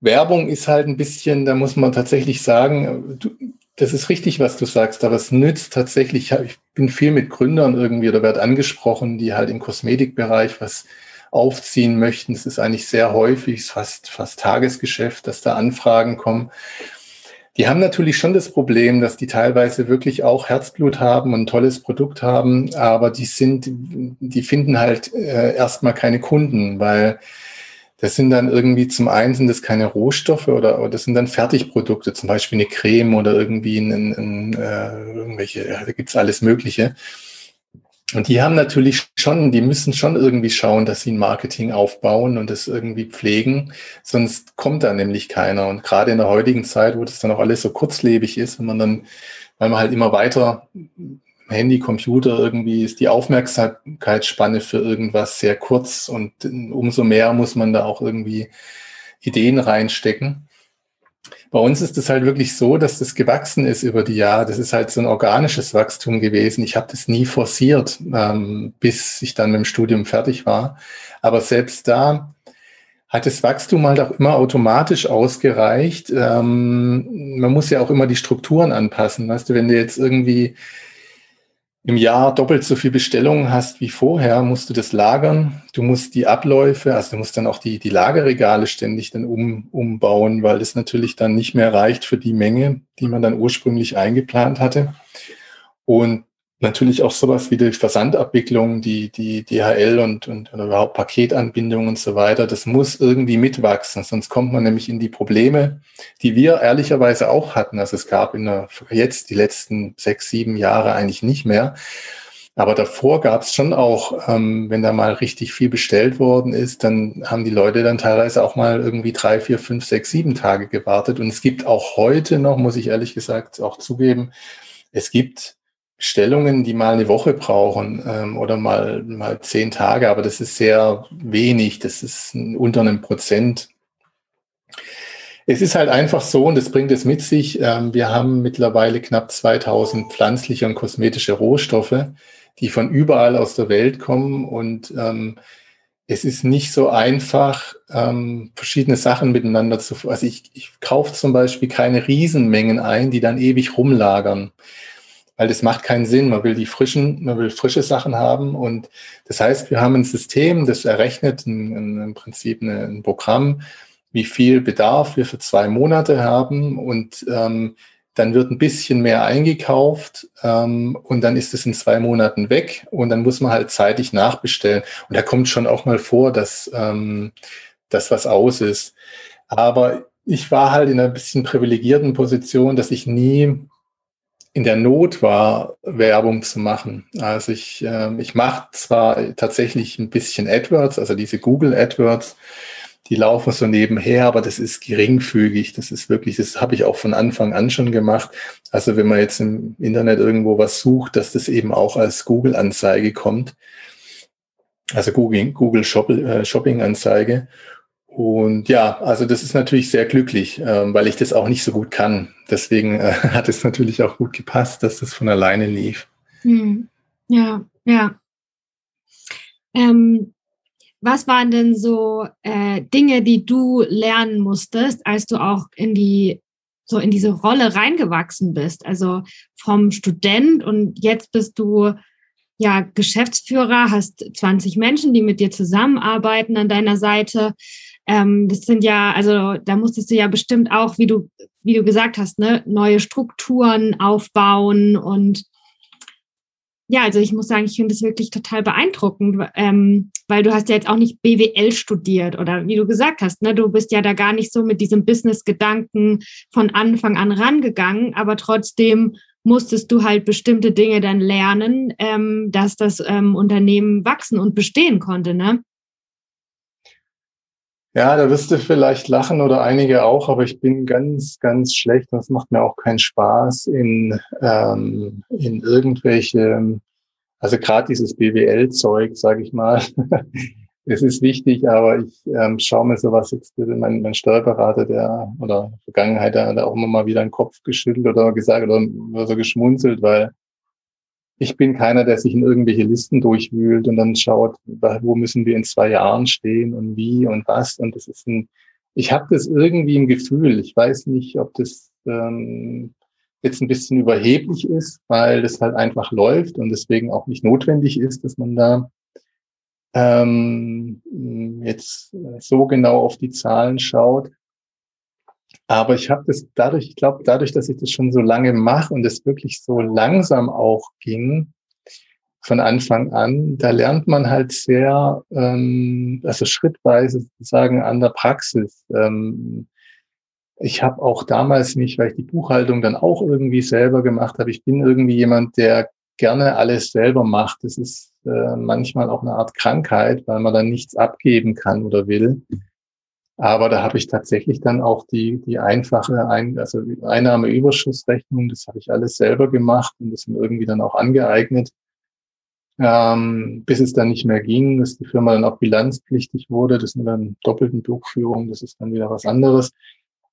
Werbung ist halt ein bisschen, da muss man tatsächlich sagen, du, das ist richtig, was du sagst, aber es nützt tatsächlich, ich bin viel mit Gründern irgendwie oder werde angesprochen, die halt im Kosmetikbereich was aufziehen möchten. Es ist eigentlich sehr häufig, fast, fast Tagesgeschäft, dass da Anfragen kommen. Die haben natürlich schon das Problem, dass die teilweise wirklich auch Herzblut haben und ein tolles Produkt haben, aber die sind, die finden halt äh, erstmal keine Kunden, weil das sind dann irgendwie zum einen sind das keine Rohstoffe oder, oder das sind dann Fertigprodukte, zum Beispiel eine Creme oder irgendwie ein, ein, ein, äh, irgendwelche, da gibt's alles Mögliche. Und die haben natürlich schon, die müssen schon irgendwie schauen, dass sie ein Marketing aufbauen und das irgendwie pflegen, sonst kommt da nämlich keiner. Und gerade in der heutigen Zeit, wo das dann auch alles so kurzlebig ist, wenn man dann, weil man halt immer weiter Handy, Computer irgendwie ist die Aufmerksamkeitsspanne für irgendwas sehr kurz und umso mehr muss man da auch irgendwie Ideen reinstecken. Bei uns ist es halt wirklich so, dass das gewachsen ist über die Jahre. Das ist halt so ein organisches Wachstum gewesen. Ich habe das nie forciert, ähm, bis ich dann mit dem Studium fertig war. Aber selbst da hat das Wachstum halt auch immer automatisch ausgereicht. Ähm, man muss ja auch immer die Strukturen anpassen. Weißt du, wenn du jetzt irgendwie im Jahr doppelt so viel Bestellungen hast wie vorher, musst du das lagern. Du musst die Abläufe, also du musst dann auch die, die Lagerregale ständig dann um, umbauen, weil das natürlich dann nicht mehr reicht für die Menge, die man dann ursprünglich eingeplant hatte. Und natürlich auch sowas wie die Versandabwicklung, die, die DHL und, und oder überhaupt Paketanbindung und so weiter, das muss irgendwie mitwachsen, sonst kommt man nämlich in die Probleme, die wir ehrlicherweise auch hatten. Also es gab in der, jetzt die letzten sechs, sieben Jahre eigentlich nicht mehr. Aber davor gab es schon auch, ähm, wenn da mal richtig viel bestellt worden ist, dann haben die Leute dann teilweise auch mal irgendwie drei, vier, fünf, sechs, sieben Tage gewartet. Und es gibt auch heute noch, muss ich ehrlich gesagt auch zugeben, es gibt Stellungen, die mal eine Woche brauchen ähm, oder mal, mal zehn Tage, aber das ist sehr wenig, das ist unter einem Prozent. Es ist halt einfach so, und das bringt es mit sich, ähm, wir haben mittlerweile knapp 2000 pflanzliche und kosmetische Rohstoffe, die von überall aus der Welt kommen und ähm, es ist nicht so einfach, ähm, verschiedene Sachen miteinander zu. Also ich, ich kaufe zum Beispiel keine Riesenmengen ein, die dann ewig rumlagern weil das macht keinen Sinn. Man will die frischen, man will frische Sachen haben und das heißt, wir haben ein System, das errechnet ein, im Prinzip eine, ein Programm, wie viel Bedarf wir für zwei Monate haben und ähm, dann wird ein bisschen mehr eingekauft ähm, und dann ist es in zwei Monaten weg und dann muss man halt zeitig nachbestellen. Und da kommt schon auch mal vor, dass ähm, das was aus ist. Aber ich war halt in einer bisschen privilegierten Position, dass ich nie in der Not war, Werbung zu machen. Also ich, äh, ich mache zwar tatsächlich ein bisschen AdWords, also diese Google AdWords, die laufen so nebenher, aber das ist geringfügig. Das ist wirklich, das habe ich auch von Anfang an schon gemacht. Also wenn man jetzt im Internet irgendwo was sucht, dass das eben auch als Google-Anzeige kommt. Also Google, Google äh, Shopping-Anzeige. Und ja, also das ist natürlich sehr glücklich, ähm, weil ich das auch nicht so gut kann. Deswegen äh, hat es natürlich auch gut gepasst, dass das von alleine lief. Hm. Ja, ja. Ähm, was waren denn so äh, Dinge, die du lernen musstest, als du auch in die so in diese Rolle reingewachsen bist. Also vom Student und jetzt bist du ja Geschäftsführer, hast 20 Menschen, die mit dir zusammenarbeiten an deiner Seite. Ähm, das sind ja, also da musstest du ja bestimmt auch, wie du, wie du gesagt hast, ne, neue Strukturen aufbauen und ja, also ich muss sagen, ich finde es wirklich total beeindruckend, ähm, weil du hast ja jetzt auch nicht BWL studiert oder wie du gesagt hast, ne, du bist ja da gar nicht so mit diesem Business-Gedanken von Anfang an rangegangen, aber trotzdem musstest du halt bestimmte Dinge dann lernen, ähm, dass das ähm, Unternehmen wachsen und bestehen konnte, ne? Ja, da wirst du vielleicht lachen oder einige auch, aber ich bin ganz, ganz schlecht und es macht mir auch keinen Spaß in, ähm, in irgendwelche, also gerade dieses BWL-Zeug, sage ich mal. es ist wichtig, aber ich ähm, schaue mir sowas jetzt, mein, mein Steuerberater, der oder Vergangenheit, der hat auch immer mal wieder den Kopf geschüttelt oder gesagt oder so geschmunzelt, weil ich bin keiner, der sich in irgendwelche Listen durchwühlt und dann schaut, wo müssen wir in zwei Jahren stehen und wie und was. Und das ist ein, ich habe das irgendwie im Gefühl. Ich weiß nicht, ob das ähm, jetzt ein bisschen überheblich ist, weil das halt einfach läuft und deswegen auch nicht notwendig ist, dass man da ähm, jetzt so genau auf die Zahlen schaut. Aber ich habe das dadurch, ich glaube, dadurch, dass ich das schon so lange mache und es wirklich so langsam auch ging, von Anfang an, da lernt man halt sehr, ähm, also schrittweise sozusagen an der Praxis. Ähm, ich habe auch damals nicht, weil ich die Buchhaltung dann auch irgendwie selber gemacht habe, ich bin irgendwie jemand, der gerne alles selber macht. Das ist äh, manchmal auch eine Art Krankheit, weil man dann nichts abgeben kann oder will. Aber da habe ich tatsächlich dann auch die, die einfache Ein also Einnahmeüberschussrechnung, das habe ich alles selber gemacht und das mir irgendwie dann auch angeeignet, ähm, bis es dann nicht mehr ging, dass die Firma dann auch bilanzpflichtig wurde. Das mit dann doppelten Buchführung, das ist dann wieder was anderes.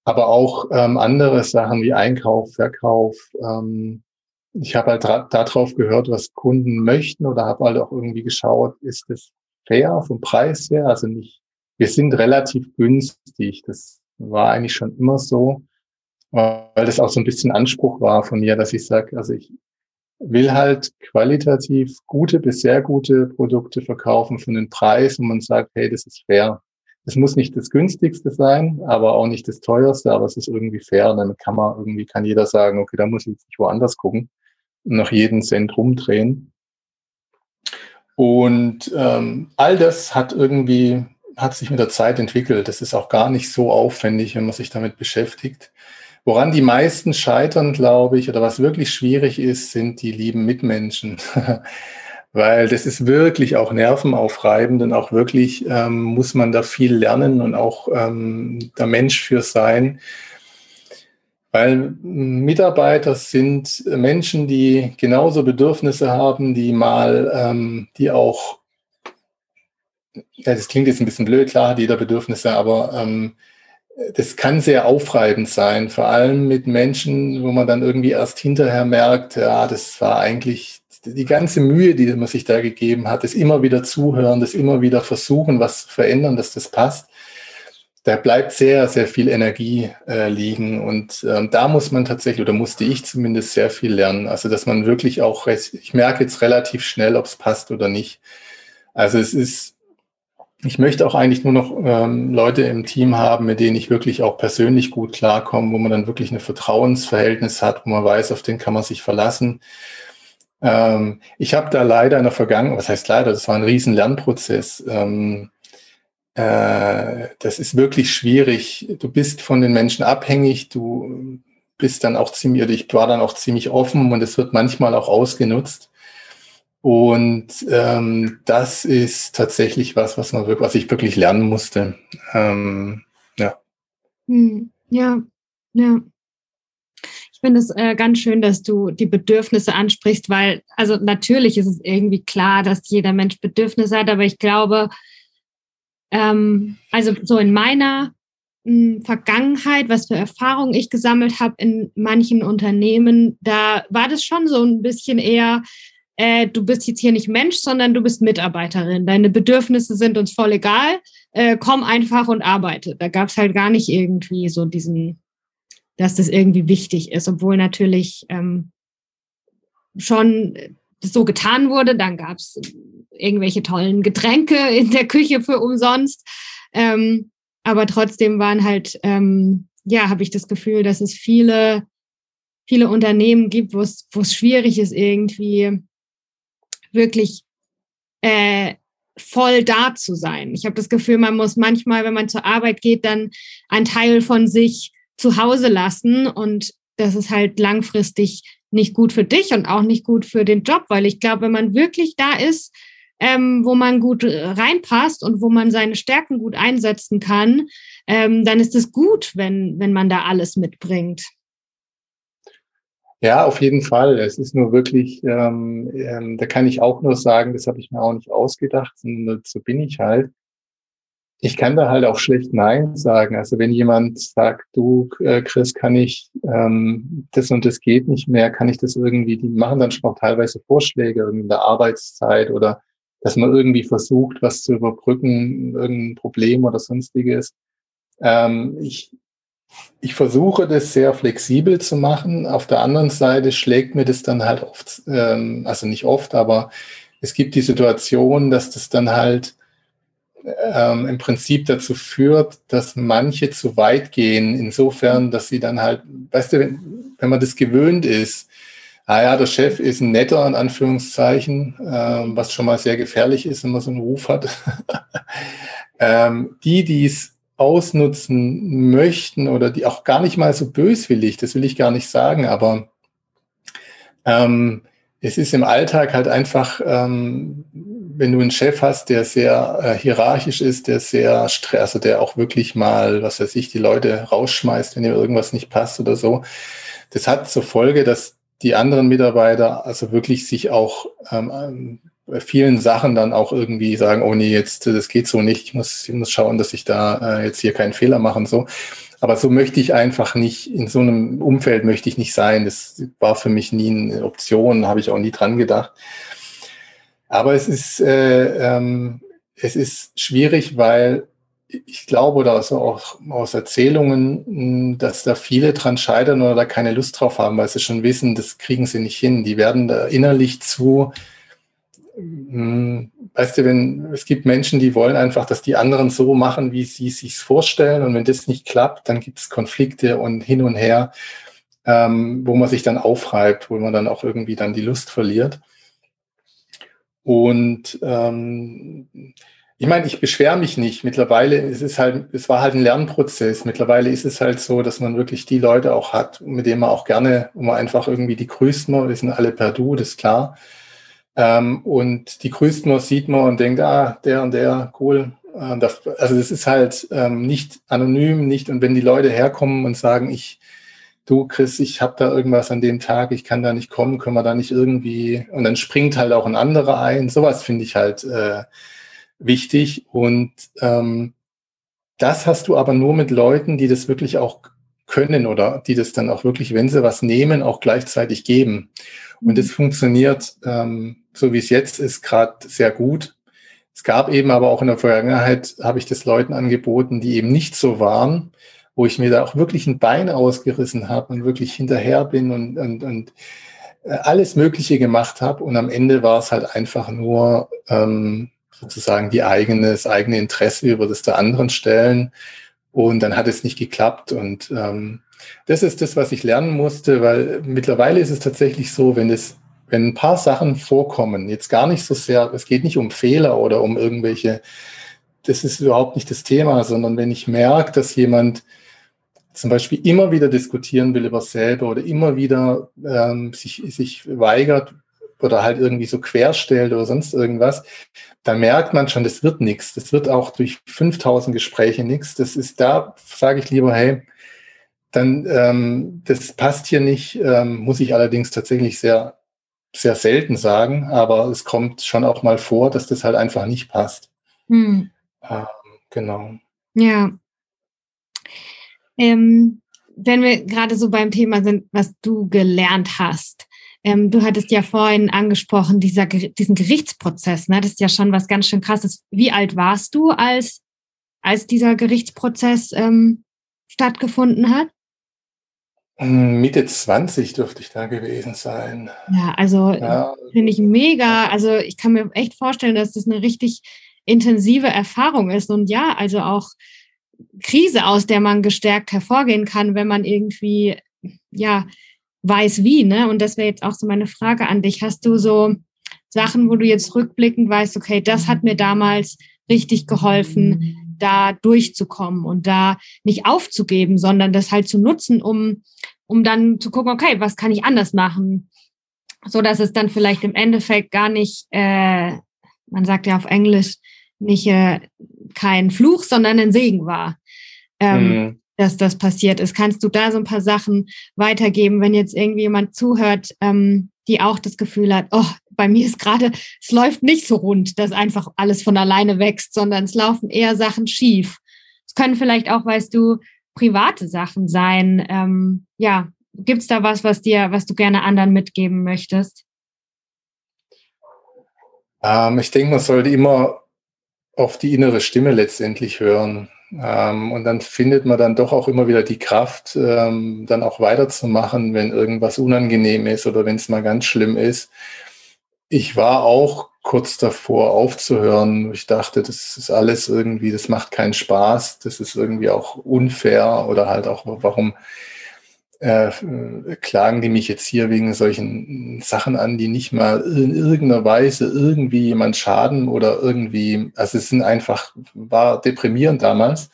Aber auch ähm, andere Sachen wie Einkauf, Verkauf. Ähm, ich habe halt darauf gehört, was Kunden möchten oder habe halt auch irgendwie geschaut, ist das fair vom Preis her, also nicht wir sind relativ günstig. Das war eigentlich schon immer so, weil das auch so ein bisschen Anspruch war von mir, dass ich sage, also ich will halt qualitativ gute bis sehr gute Produkte verkaufen für einen Preis und man sagt, hey, das ist fair. Es muss nicht das günstigste sein, aber auch nicht das teuerste, aber es ist irgendwie fair. Dann kann man irgendwie, kann jeder sagen, okay, da muss ich jetzt nicht woanders gucken und noch jeden Cent rumdrehen. Und ähm, all das hat irgendwie hat sich mit der Zeit entwickelt. Das ist auch gar nicht so aufwendig, wenn man sich damit beschäftigt. Woran die meisten scheitern, glaube ich, oder was wirklich schwierig ist, sind die lieben Mitmenschen. Weil das ist wirklich auch nervenaufreibend und auch wirklich ähm, muss man da viel lernen und auch ähm, der Mensch für sein. Weil Mitarbeiter sind Menschen, die genauso Bedürfnisse haben, die mal, ähm, die auch ja, das klingt jetzt ein bisschen blöd, klar hat jeder Bedürfnisse, aber ähm, das kann sehr aufreibend sein, vor allem mit Menschen, wo man dann irgendwie erst hinterher merkt, ja, das war eigentlich die ganze Mühe, die man sich da gegeben hat, das immer wieder zuhören, das immer wieder versuchen, was zu verändern, dass das passt. Da bleibt sehr, sehr viel Energie äh, liegen und ähm, da muss man tatsächlich, oder musste ich zumindest sehr viel lernen. Also, dass man wirklich auch, ich merke jetzt relativ schnell, ob es passt oder nicht. Also es ist ich möchte auch eigentlich nur noch ähm, Leute im Team haben, mit denen ich wirklich auch persönlich gut klarkomme, wo man dann wirklich ein Vertrauensverhältnis hat, wo man weiß, auf den kann man sich verlassen. Ähm, ich habe da leider in der Vergangenheit, was heißt leider, das war ein riesen Lernprozess. Ähm, äh, das ist wirklich schwierig. Du bist von den Menschen abhängig, du bist dann auch ziemlich, ich war dann auch ziemlich offen und es wird manchmal auch ausgenutzt. Und ähm, das ist tatsächlich was, was man wirklich, was ich wirklich lernen musste. Ähm, ja. Hm, ja, ja. Ich finde es äh, ganz schön, dass du die Bedürfnisse ansprichst, weil, also natürlich ist es irgendwie klar, dass jeder Mensch Bedürfnisse hat, aber ich glaube, ähm, also so in meiner hm, Vergangenheit, was für Erfahrungen ich gesammelt habe in manchen Unternehmen, da war das schon so ein bisschen eher, äh, du bist jetzt hier nicht Mensch, sondern du bist Mitarbeiterin. Deine Bedürfnisse sind uns voll egal. Äh, komm einfach und arbeite. Da gab es halt gar nicht irgendwie so diesen, dass das irgendwie wichtig ist, obwohl natürlich ähm, schon so getan wurde. Dann gab es irgendwelche tollen Getränke in der Küche für umsonst. Ähm, aber trotzdem waren halt, ähm, ja, habe ich das Gefühl, dass es viele, viele Unternehmen gibt, wo es, wo es schwierig ist, irgendwie wirklich äh, voll da zu sein. Ich habe das Gefühl, man muss manchmal, wenn man zur Arbeit geht, dann einen Teil von sich zu Hause lassen und das ist halt langfristig nicht gut für dich und auch nicht gut für den Job, weil ich glaube, wenn man wirklich da ist, ähm, wo man gut äh, reinpasst und wo man seine Stärken gut einsetzen kann, ähm, dann ist es gut, wenn, wenn man da alles mitbringt. Ja, auf jeden Fall. Es ist nur wirklich, ähm, ähm, da kann ich auch nur sagen, das habe ich mir auch nicht ausgedacht, sondern so bin ich halt. Ich kann da halt auch schlecht Nein sagen. Also wenn jemand sagt, du, äh, Chris, kann ich, ähm, das und das geht nicht mehr, kann ich das irgendwie, die machen dann schon auch teilweise Vorschläge in der Arbeitszeit oder dass man irgendwie versucht, was zu überbrücken, irgendein Problem oder sonstiges. Ähm, ich, ich versuche das sehr flexibel zu machen. Auf der anderen Seite schlägt mir das dann halt oft, ähm, also nicht oft, aber es gibt die Situation, dass das dann halt ähm, im Prinzip dazu führt, dass manche zu weit gehen, insofern, dass sie dann halt, weißt du, wenn, wenn man das gewöhnt ist, Ah ja, der Chef ist ein netter, in Anführungszeichen, ähm, was schon mal sehr gefährlich ist, wenn man so einen Ruf hat. ähm, die, die es ausnutzen möchten oder die auch gar nicht mal so böswillig, das will ich gar nicht sagen, aber ähm, es ist im Alltag halt einfach, ähm, wenn du einen Chef hast, der sehr äh, hierarchisch ist, der sehr stress, also der auch wirklich mal, was weiß ich, die Leute rausschmeißt, wenn ihm irgendwas nicht passt oder so. Das hat zur Folge, dass die anderen Mitarbeiter also wirklich sich auch ähm, bei vielen Sachen dann auch irgendwie sagen, oh nee, jetzt das geht so nicht, ich muss, ich muss schauen, dass ich da äh, jetzt hier keinen Fehler mache und so. Aber so möchte ich einfach nicht, in so einem Umfeld möchte ich nicht sein. Das war für mich nie eine Option, habe ich auch nie dran gedacht. Aber es ist, äh, ähm, es ist schwierig, weil ich glaube, oder also auch aus Erzählungen, hm, dass da viele dran scheitern oder da keine Lust drauf haben, weil sie schon wissen, das kriegen sie nicht hin. Die werden da innerlich zu, weißt du, wenn es gibt Menschen, die wollen einfach, dass die anderen so machen, wie sie es sich vorstellen. Und wenn das nicht klappt, dann gibt es Konflikte und hin und her, ähm, wo man sich dann aufreibt, wo man dann auch irgendwie dann die Lust verliert. Und ähm, ich meine, ich beschwere mich nicht. Mittlerweile ist es halt, es war halt ein Lernprozess. Mittlerweile ist es halt so, dass man wirklich die Leute auch hat, mit denen man auch gerne, wo man einfach irgendwie die grüßt man, wir sind alle per Du, das ist klar. Ähm, und die grüßt man, sieht man und denkt, ah, der und der, cool. Äh, das, also das ist halt ähm, nicht anonym, nicht. Und wenn die Leute herkommen und sagen, ich, du Chris, ich habe da irgendwas an dem Tag, ich kann da nicht kommen, können wir da nicht irgendwie, und dann springt halt auch ein anderer ein. Sowas finde ich halt äh, wichtig. Und ähm, das hast du aber nur mit Leuten, die das wirklich auch können oder die das dann auch wirklich, wenn sie was nehmen, auch gleichzeitig geben. Und es mhm. funktioniert, ähm, so wie es jetzt ist, gerade sehr gut. Es gab eben aber auch in der Vergangenheit, habe ich das Leuten angeboten, die eben nicht so waren, wo ich mir da auch wirklich ein Bein ausgerissen habe und wirklich hinterher bin und, und, und äh, alles Mögliche gemacht habe. Und am Ende war es halt einfach nur ähm, sozusagen die eigene, das eigene Interesse über das der anderen stellen. Und dann hat es nicht geklappt. Und ähm, das ist das, was ich lernen musste, weil mittlerweile ist es tatsächlich so, wenn es, wenn ein paar Sachen vorkommen, jetzt gar nicht so sehr, es geht nicht um Fehler oder um irgendwelche, das ist überhaupt nicht das Thema, sondern wenn ich merke, dass jemand zum Beispiel immer wieder diskutieren will über selber oder immer wieder ähm, sich, sich weigert, oder halt irgendwie so querstellt oder sonst irgendwas, da merkt man schon, das wird nichts. Das wird auch durch 5000 Gespräche nichts. Das ist da, sage ich lieber, hey, dann ähm, das passt hier nicht, ähm, muss ich allerdings tatsächlich sehr, sehr selten sagen, aber es kommt schon auch mal vor, dass das halt einfach nicht passt. Hm. Ähm, genau. Ja. Ähm, wenn wir gerade so beim Thema sind, was du gelernt hast, ähm, du hattest ja vorhin angesprochen, dieser, diesen Gerichtsprozess, ne? das ist ja schon was ganz schön krasses. Wie alt warst du, als, als dieser Gerichtsprozess ähm, stattgefunden hat? Mitte 20 dürfte ich da gewesen sein. Ja, also ja. finde ich mega. Also ich kann mir echt vorstellen, dass das eine richtig intensive Erfahrung ist. Und ja, also auch Krise, aus der man gestärkt hervorgehen kann, wenn man irgendwie, ja, weiß wie, ne? Und das wäre jetzt auch so meine Frage an dich. Hast du so Sachen, wo du jetzt rückblickend weißt, okay, das hat mir damals richtig geholfen, da durchzukommen und da nicht aufzugeben, sondern das halt zu nutzen, um, um dann zu gucken, okay, was kann ich anders machen? So dass es dann vielleicht im Endeffekt gar nicht, äh, man sagt ja auf Englisch, nicht äh, kein Fluch, sondern ein Segen war. Ähm, mhm. Dass das passiert ist. Kannst du da so ein paar Sachen weitergeben, wenn jetzt irgendwie jemand zuhört, ähm, die auch das Gefühl hat, oh, bei mir ist gerade, es läuft nicht so rund, dass einfach alles von alleine wächst, sondern es laufen eher Sachen schief. Es können vielleicht auch, weißt du, private Sachen sein. Ähm, ja, gibt es da was, was dir, was du gerne anderen mitgeben möchtest? Ähm, ich denke, man sollte immer auf die innere Stimme letztendlich hören. Ähm, und dann findet man dann doch auch immer wieder die Kraft, ähm, dann auch weiterzumachen, wenn irgendwas unangenehm ist oder wenn es mal ganz schlimm ist. Ich war auch kurz davor aufzuhören. Ich dachte, das ist alles irgendwie, das macht keinen Spaß, das ist irgendwie auch unfair oder halt auch, warum äh, klagen die mich jetzt hier wegen solchen Sachen an, die nicht mal in irgendeiner Weise irgendwie jemand schaden oder irgendwie, also es sind einfach, war deprimierend damals.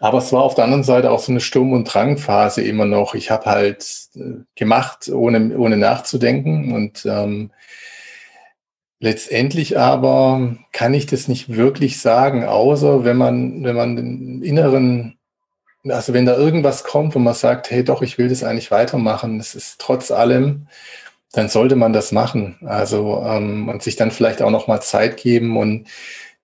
Aber es war auf der anderen Seite auch so eine Sturm- und Drangphase immer noch. Ich habe halt äh, gemacht, ohne, ohne nachzudenken. Und ähm, letztendlich aber kann ich das nicht wirklich sagen, außer wenn man, wenn man den inneren also wenn da irgendwas kommt, wo man sagt, hey doch, ich will das eigentlich weitermachen, es ist trotz allem, dann sollte man das machen. Also ähm, und sich dann vielleicht auch noch mal Zeit geben und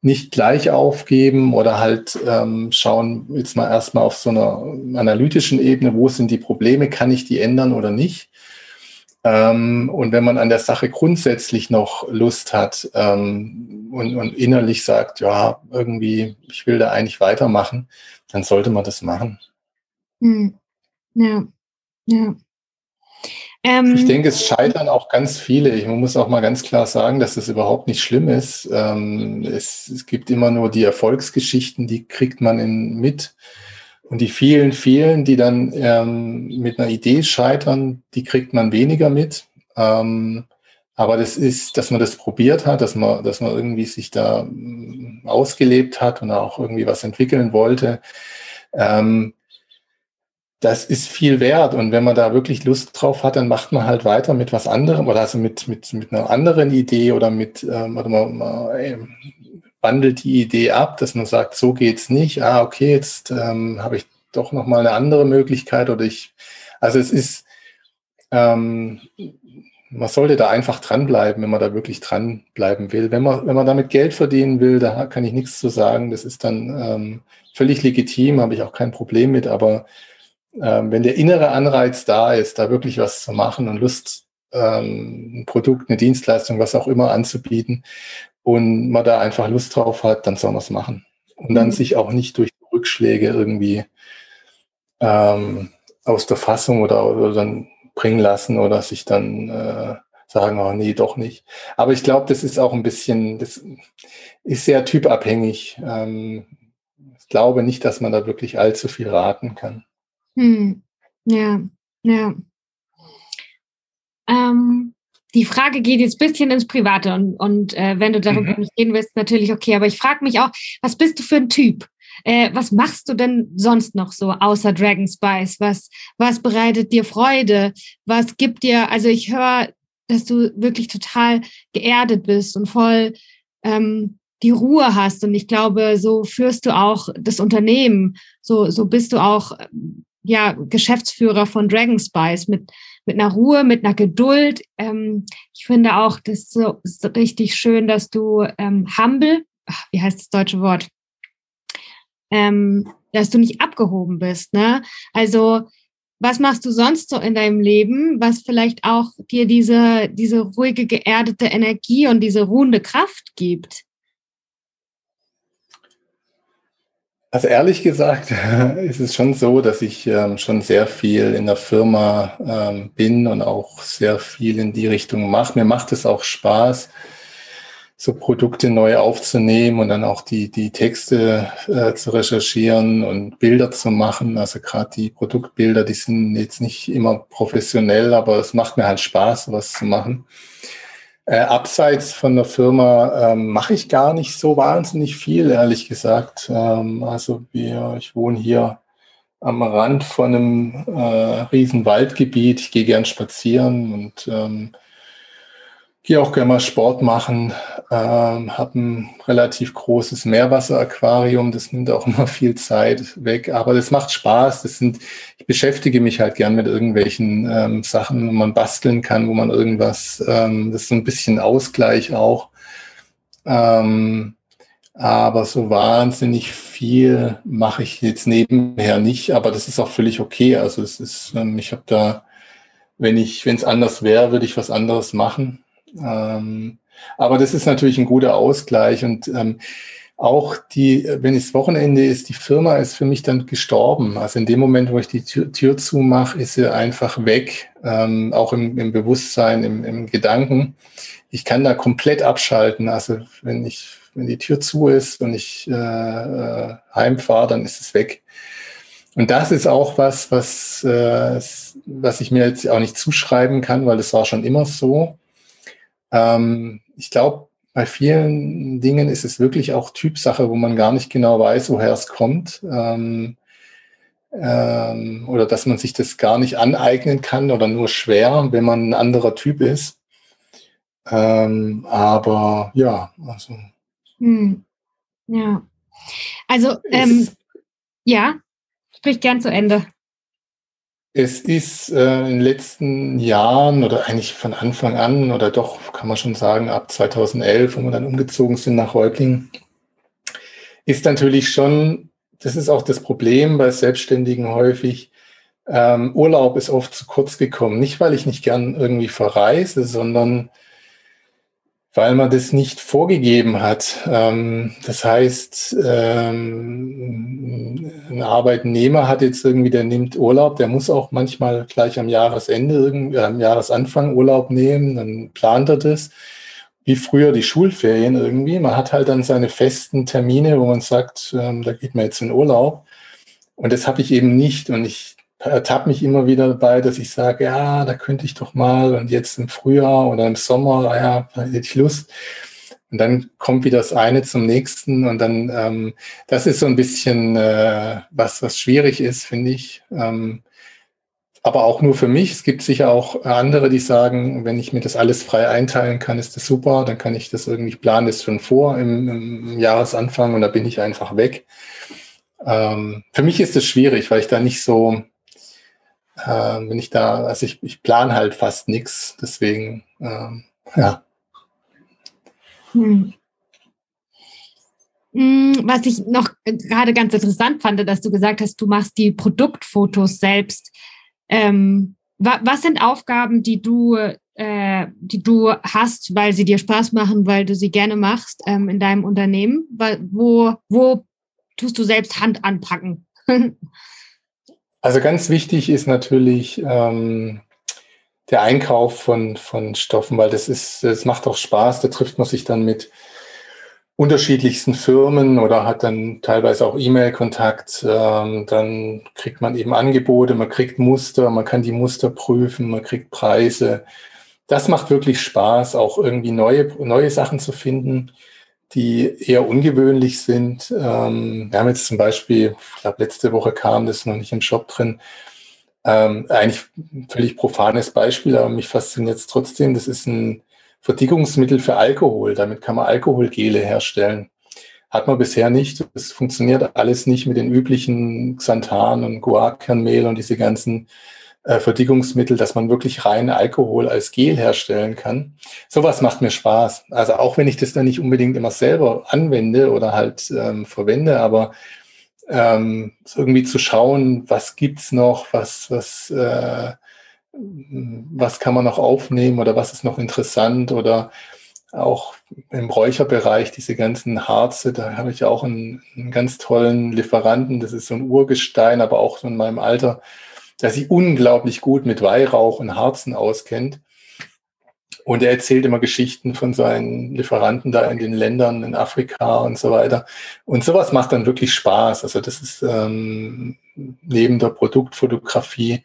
nicht gleich aufgeben oder halt ähm, schauen jetzt mal erstmal auf so einer analytischen Ebene, wo sind die Probleme, kann ich die ändern oder nicht. Ähm, und wenn man an der Sache grundsätzlich noch Lust hat ähm, und, und innerlich sagt, ja, irgendwie, ich will da eigentlich weitermachen, dann sollte man das machen. Hm. Ja, ja. Ähm, ich denke, es scheitern auch ganz viele. Ich muss auch mal ganz klar sagen, dass das überhaupt nicht schlimm ist. Ähm, es, es, gibt immer nur die Erfolgsgeschichten, die kriegt man in, mit. Und die vielen, vielen, die dann ähm, mit einer Idee scheitern, die kriegt man weniger mit. Ähm, aber das ist, dass man das probiert hat, dass man, dass man irgendwie sich da mm, ausgelebt hat und auch irgendwie was entwickeln wollte. Ähm, das ist viel wert. Und wenn man da wirklich Lust drauf hat, dann macht man halt weiter mit was anderem oder also mit, mit, mit einer anderen Idee oder mit, ähm, oder man, man ey, wandelt die Idee ab, dass man sagt, so geht's nicht. Ah, okay, jetzt ähm, habe ich doch noch mal eine andere Möglichkeit oder ich, also es ist, ähm, man sollte da einfach dranbleiben, wenn man da wirklich dranbleiben will. Wenn man, wenn man damit Geld verdienen will, da kann ich nichts zu sagen. Das ist dann ähm, völlig legitim, habe ich auch kein Problem mit. Aber ähm, wenn der innere Anreiz da ist, da wirklich was zu machen und Lust, ähm, ein Produkt, eine Dienstleistung, was auch immer anzubieten und man da einfach Lust drauf hat, dann soll man es machen. Und dann mhm. sich auch nicht durch Rückschläge irgendwie ähm, aus der Fassung oder, oder dann bringen lassen oder sich dann äh, sagen, oh nee, doch nicht. Aber ich glaube, das ist auch ein bisschen, das ist sehr typabhängig. Ähm, ich glaube nicht, dass man da wirklich allzu viel raten kann. Hm. Ja, ja. Ähm, die Frage geht jetzt ein bisschen ins Private und, und äh, wenn du darüber mhm. nicht reden willst, natürlich okay. Aber ich frage mich auch, was bist du für ein Typ? Äh, was machst du denn sonst noch so außer Dragon Spice? Was, was bereitet dir Freude? Was gibt dir, also ich höre, dass du wirklich total geerdet bist und voll ähm, die Ruhe hast. Und ich glaube, so führst du auch das Unternehmen. So, so bist du auch ja, Geschäftsführer von Dragon Spice mit, mit einer Ruhe, mit einer Geduld. Ähm, ich finde auch, das ist so, ist richtig schön, dass du ähm, humble, ach, wie heißt das deutsche Wort? Ähm, dass du nicht abgehoben bist. Ne? Also was machst du sonst so in deinem Leben, was vielleicht auch dir diese, diese ruhige, geerdete Energie und diese ruhende Kraft gibt? Also ehrlich gesagt ist es schon so, dass ich ähm, schon sehr viel in der Firma ähm, bin und auch sehr viel in die Richtung mache. Mir macht es auch Spaß, so Produkte neu aufzunehmen und dann auch die, die Texte äh, zu recherchieren und Bilder zu machen. Also gerade die Produktbilder, die sind jetzt nicht immer professionell, aber es macht mir halt Spaß, was zu machen. Äh, abseits von der Firma ähm, mache ich gar nicht so wahnsinnig viel, ehrlich gesagt. Ähm, also wir, ich wohne hier am Rand von einem äh, riesen Waldgebiet. Ich gehe gern spazieren und ähm, gehe auch gerne mal Sport machen, ähm, habe ein relativ großes Meerwasseraquarium, das nimmt auch immer viel Zeit weg, aber das macht Spaß. Das sind, ich beschäftige mich halt gern mit irgendwelchen ähm, Sachen, wo man basteln kann, wo man irgendwas, ähm, das ist so ein bisschen Ausgleich auch. Ähm, aber so wahnsinnig viel mache ich jetzt nebenher nicht, aber das ist auch völlig okay. Also es ist, ähm, ich habe da, wenn ich, wenn es anders wäre, würde ich was anderes machen. Ähm, aber das ist natürlich ein guter Ausgleich und ähm, auch die, wenn es Wochenende ist, die Firma ist für mich dann gestorben. Also in dem Moment, wo ich die Tür, Tür zumache, ist sie einfach weg, ähm, auch im, im Bewusstsein, im, im Gedanken. Ich kann da komplett abschalten. Also wenn ich, wenn die Tür zu ist und ich äh, äh heimfahre, dann ist es weg. Und das ist auch was, was, äh, was ich mir jetzt auch nicht zuschreiben kann, weil es war schon immer so. Ähm, ich glaube, bei vielen Dingen ist es wirklich auch Typsache, wo man gar nicht genau weiß, woher es kommt. Ähm, ähm, oder dass man sich das gar nicht aneignen kann oder nur schwer, wenn man ein anderer Typ ist. Ähm, aber ja, also. Hm. Ja. Also, ähm, ja, sprich gern zu Ende. Es ist äh, in den letzten Jahren oder eigentlich von Anfang an oder doch kann man schon sagen ab 2011, wo wir dann umgezogen sind nach Reutlingen, ist natürlich schon, das ist auch das Problem bei Selbstständigen häufig, ähm, Urlaub ist oft zu kurz gekommen. Nicht, weil ich nicht gern irgendwie verreise, sondern weil man das nicht vorgegeben hat. Ähm, das heißt, ähm, ein Arbeitnehmer hat jetzt irgendwie, der nimmt Urlaub, der muss auch manchmal gleich am Jahresende, irgendwie, am Jahresanfang Urlaub nehmen, dann plant er das. Wie früher die Schulferien irgendwie. Man hat halt dann seine festen Termine, wo man sagt, ähm, da geht man jetzt in Urlaub. Und das habe ich eben nicht. Und ich ertappe mich immer wieder dabei, dass ich sage, ja, da könnte ich doch mal und jetzt im Frühjahr oder im Sommer, ja, da hätte ich Lust. Und dann kommt wieder das eine zum nächsten und dann, ähm, das ist so ein bisschen äh, was, was schwierig ist, finde ich. Ähm, aber auch nur für mich. Es gibt sicher auch andere, die sagen, wenn ich mir das alles frei einteilen kann, ist das super. Dann kann ich das irgendwie planen, das schon vor im, im Jahresanfang und da bin ich einfach weg. Ähm, für mich ist es schwierig, weil ich da nicht so, äh, bin ich da, also ich, ich plane halt fast nichts, deswegen, ähm, ja. Hm. hm. Was ich noch gerade ganz interessant fand, dass du gesagt hast, du machst die Produktfotos selbst. Ähm, wa was sind Aufgaben, die du, äh, die du hast, weil sie dir Spaß machen, weil du sie gerne machst ähm, in deinem Unternehmen? Wo, wo tust du selbst Hand anpacken? Also ganz wichtig ist natürlich ähm, der Einkauf von, von Stoffen, weil das ist, das macht auch Spaß. Da trifft man sich dann mit unterschiedlichsten Firmen oder hat dann teilweise auch E-Mail-Kontakt. Ähm, dann kriegt man eben Angebote, man kriegt Muster, man kann die Muster prüfen, man kriegt Preise. Das macht wirklich Spaß, auch irgendwie neue, neue Sachen zu finden die eher ungewöhnlich sind. Ähm, wir haben jetzt zum Beispiel, ich glaube, letzte Woche kam das noch nicht im Shop drin, ähm, eigentlich völlig profanes Beispiel, aber mich fasziniert es trotzdem. Das ist ein Verdickungsmittel für Alkohol. Damit kann man Alkoholgele herstellen. Hat man bisher nicht. Es funktioniert alles nicht mit den üblichen Xanthan und Guarkernmehl und diese ganzen äh, Verdickungsmittel, dass man wirklich rein Alkohol als Gel herstellen kann. Sowas macht mir Spaß. Also auch wenn ich das dann nicht unbedingt immer selber anwende oder halt ähm, verwende, aber ähm, irgendwie zu schauen, was gibt's noch, was, was, äh, was kann man noch aufnehmen oder was ist noch interessant oder auch im Räucherbereich, diese ganzen Harze, da habe ich auch einen, einen, ganz tollen Lieferanten. Das ist so ein Urgestein, aber auch so in meinem Alter, der sich unglaublich gut mit Weihrauch und Harzen auskennt. Und er erzählt immer Geschichten von seinen Lieferanten da in den Ländern, in Afrika und so weiter. Und sowas macht dann wirklich Spaß. Also das ist ähm, neben der Produktfotografie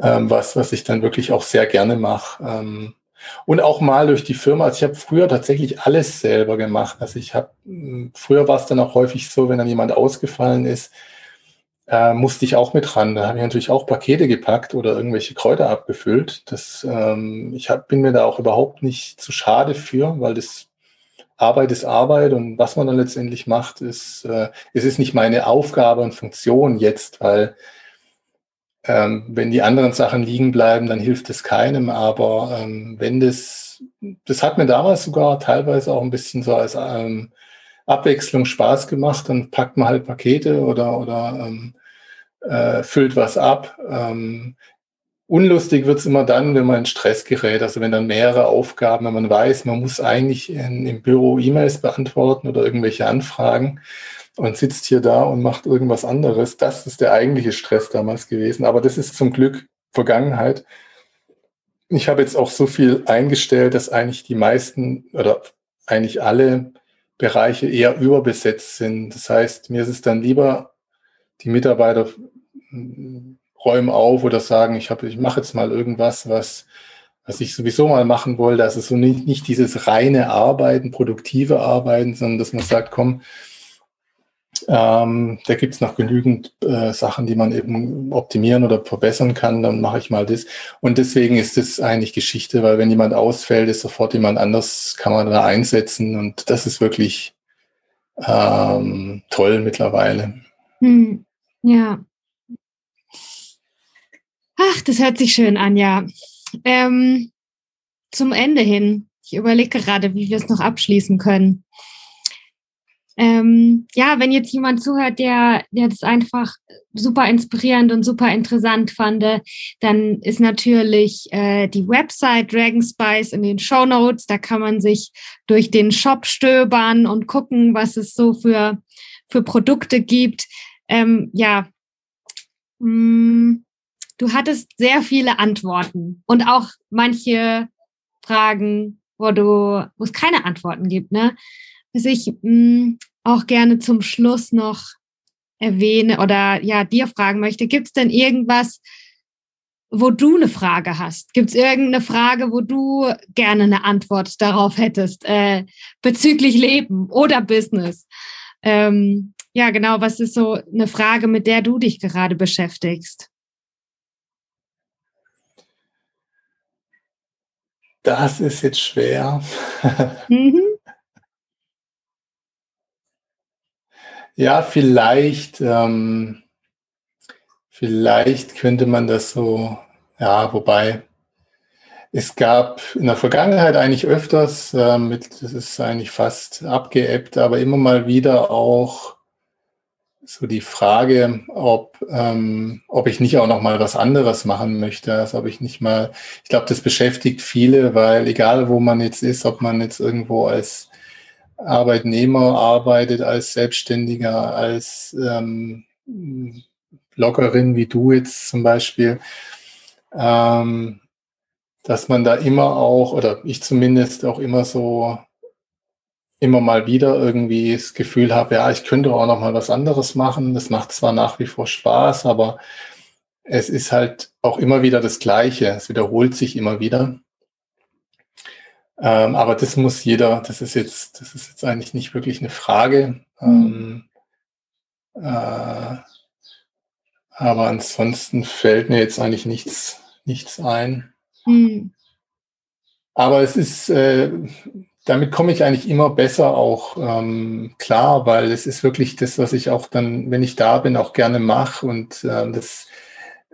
ähm, was, was ich dann wirklich auch sehr gerne mache. Ähm, und auch mal durch die Firma. Also ich habe früher tatsächlich alles selber gemacht. Also ich habe, früher war es dann auch häufig so, wenn dann jemand ausgefallen ist, äh, musste ich auch mit ran. Da habe ich natürlich auch Pakete gepackt oder irgendwelche Kräuter abgefüllt. Das, ähm, ich hab, bin mir da auch überhaupt nicht zu schade für, weil das Arbeit ist Arbeit und was man dann letztendlich macht, ist, äh, es ist nicht meine Aufgabe und Funktion jetzt, weil ähm, wenn die anderen Sachen liegen bleiben, dann hilft es keinem. Aber ähm, wenn das, das hat mir damals sogar teilweise auch ein bisschen so als ähm, Abwechslung Spaß gemacht, dann packt man halt Pakete oder, oder ähm, äh, füllt was ab. Ähm, unlustig wird's immer dann, wenn man in Stress gerät, also wenn dann mehrere Aufgaben, wenn man weiß, man muss eigentlich in, im Büro E-Mails beantworten oder irgendwelche Anfragen und sitzt hier da und macht irgendwas anderes. Das ist der eigentliche Stress damals gewesen. Aber das ist zum Glück Vergangenheit. Ich habe jetzt auch so viel eingestellt, dass eigentlich die meisten oder eigentlich alle Bereiche eher überbesetzt sind. Das heißt, mir ist es dann lieber, die Mitarbeiter räumen auf oder sagen, ich ich mache jetzt mal irgendwas, was, was ich sowieso mal machen wollte. Also so nicht, nicht dieses reine Arbeiten, produktive Arbeiten, sondern dass man sagt, komm, ähm, da gibt es noch genügend äh, Sachen, die man eben optimieren oder verbessern kann. Dann mache ich mal das. Und deswegen ist es eigentlich Geschichte, weil wenn jemand ausfällt, ist sofort jemand anders, kann man da einsetzen. Und das ist wirklich ähm, toll mittlerweile. Hm, ja. Ach, das hört sich schön an, ja. Ähm, zum Ende hin. Ich überlege gerade, wie wir es noch abschließen können ähm, ja, wenn jetzt jemand zuhört, der, der das einfach super inspirierend und super interessant fand, dann ist natürlich äh, die Website Dragon Spice in den Show Notes. Da kann man sich durch den Shop stöbern und gucken, was es so für, für Produkte gibt. Ähm, ja, mh, mm, du hattest sehr viele Antworten und auch manche Fragen, wo du, wo es keine Antworten gibt, ne? was ich mh, mm, auch gerne zum Schluss noch erwähne oder ja, dir fragen möchte, gibt es denn irgendwas, wo du eine Frage hast? Gibt es irgendeine Frage, wo du gerne eine Antwort darauf hättest, äh, bezüglich Leben oder Business? Ähm, ja, genau, was ist so eine Frage, mit der du dich gerade beschäftigst? Das ist jetzt schwer. mhm. Ja, vielleicht, ähm, vielleicht könnte man das so, ja, wobei es gab in der Vergangenheit eigentlich öfters, äh, mit, das ist eigentlich fast abgeebbt, aber immer mal wieder auch so die Frage, ob, ähm, ob ich nicht auch noch mal was anderes machen möchte, also ob ich nicht mal, ich glaube, das beschäftigt viele, weil egal wo man jetzt ist, ob man jetzt irgendwo als Arbeitnehmer arbeitet, als Selbstständiger, als ähm, Bloggerin wie du jetzt zum Beispiel, ähm, dass man da immer auch, oder ich zumindest auch immer so, immer mal wieder irgendwie das Gefühl habe, ja, ich könnte auch noch mal was anderes machen. Das macht zwar nach wie vor Spaß, aber es ist halt auch immer wieder das Gleiche. Es wiederholt sich immer wieder. Ähm, aber das muss jeder, das ist jetzt, das ist jetzt eigentlich nicht wirklich eine Frage. Mhm. Ähm, äh, aber ansonsten fällt mir jetzt eigentlich nichts, nichts ein. Mhm. Aber es ist, äh, damit komme ich eigentlich immer besser auch ähm, klar, weil es ist wirklich das, was ich auch dann, wenn ich da bin, auch gerne mache. Und äh, das hm,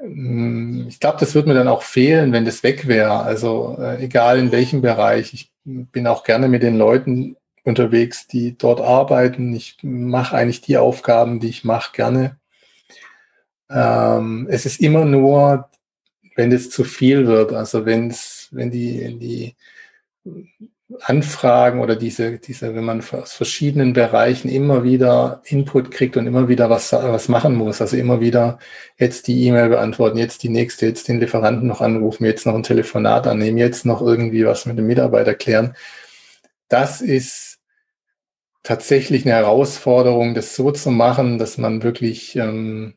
ich glaube, das würde mir dann auch fehlen, wenn das weg wäre. Also äh, egal in welchem Bereich. Ich bin auch gerne mit den Leuten unterwegs, die dort arbeiten. Ich mache eigentlich die Aufgaben, die ich mache, gerne. Ähm, es ist immer nur, wenn es zu viel wird, also wenn es, wenn die, die Anfragen oder diese, diese, wenn man aus verschiedenen Bereichen immer wieder Input kriegt und immer wieder was, was machen muss, also immer wieder jetzt die E-Mail beantworten, jetzt die nächste, jetzt den Lieferanten noch anrufen, jetzt noch ein Telefonat annehmen, jetzt noch irgendwie was mit dem Mitarbeiter klären. Das ist tatsächlich eine Herausforderung, das so zu machen, dass man wirklich ähm,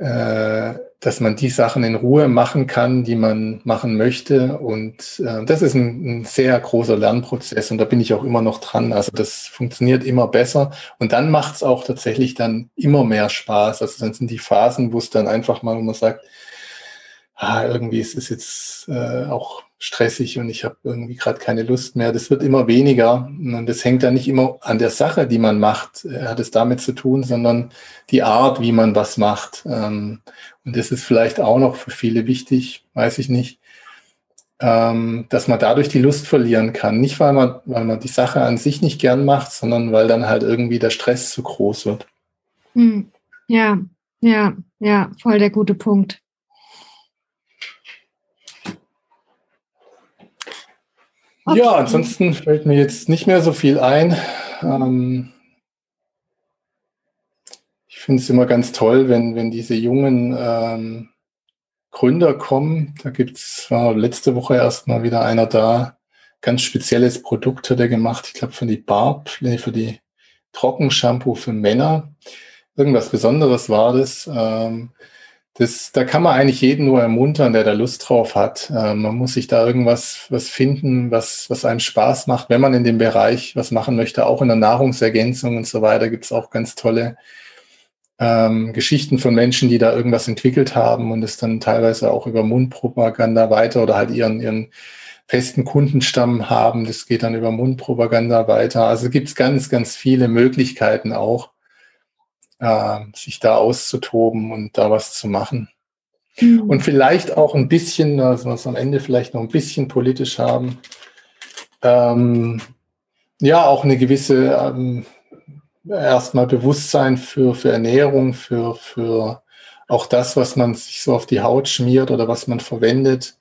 äh, dass man die Sachen in Ruhe machen kann, die man machen möchte. Und äh, das ist ein, ein, sehr großer Lernprozess und da bin ich auch immer noch dran. Also das funktioniert immer besser und dann macht es auch tatsächlich dann immer mehr Spaß. Also dann sind die Phasen, wo es dann einfach mal, wo man sagt, ah, irgendwie ist es jetzt äh, auch stressig und ich habe irgendwie gerade keine Lust mehr. Das wird immer weniger und das hängt ja nicht immer an der Sache, die man macht, äh, hat es damit zu tun, sondern die Art, wie man was macht. Ähm, und das ist vielleicht auch noch für viele wichtig, weiß ich nicht, ähm, dass man dadurch die Lust verlieren kann. Nicht, weil man, weil man die Sache an sich nicht gern macht, sondern weil dann halt irgendwie der Stress zu groß wird. Hm. Ja, ja, ja, voll der gute Punkt. Okay. Ja, ansonsten fällt mir jetzt nicht mehr so viel ein. Ähm, ich finde es immer ganz toll, wenn, wenn diese jungen ähm, Gründer kommen. Da gibt es letzte Woche erst mal wieder einer da. Ganz spezielles Produkt hat er gemacht. Ich glaube, für die Barb, für die Trockenshampoo für Männer. Irgendwas Besonderes war das. Ähm, das, da kann man eigentlich jeden nur ermuntern, der da Lust drauf hat. Äh, man muss sich da irgendwas was finden, was, was einem Spaß macht, wenn man in dem Bereich was machen möchte. Auch in der Nahrungsergänzung und so weiter gibt es auch ganz tolle ähm, Geschichten von Menschen, die da irgendwas entwickelt haben und es dann teilweise auch über Mundpropaganda weiter oder halt ihren, ihren festen Kundenstamm haben. Das geht dann über Mundpropaganda weiter. Also gibt es ganz, ganz viele Möglichkeiten auch äh, sich da auszutoben und da was zu machen. Mhm. Und vielleicht auch ein bisschen, also was am Ende vielleicht noch ein bisschen politisch haben, ähm, ja, auch eine gewisse ähm, erstmal Bewusstsein für, für Ernährung, für, für auch das, was man sich so auf die Haut schmiert oder was man verwendet.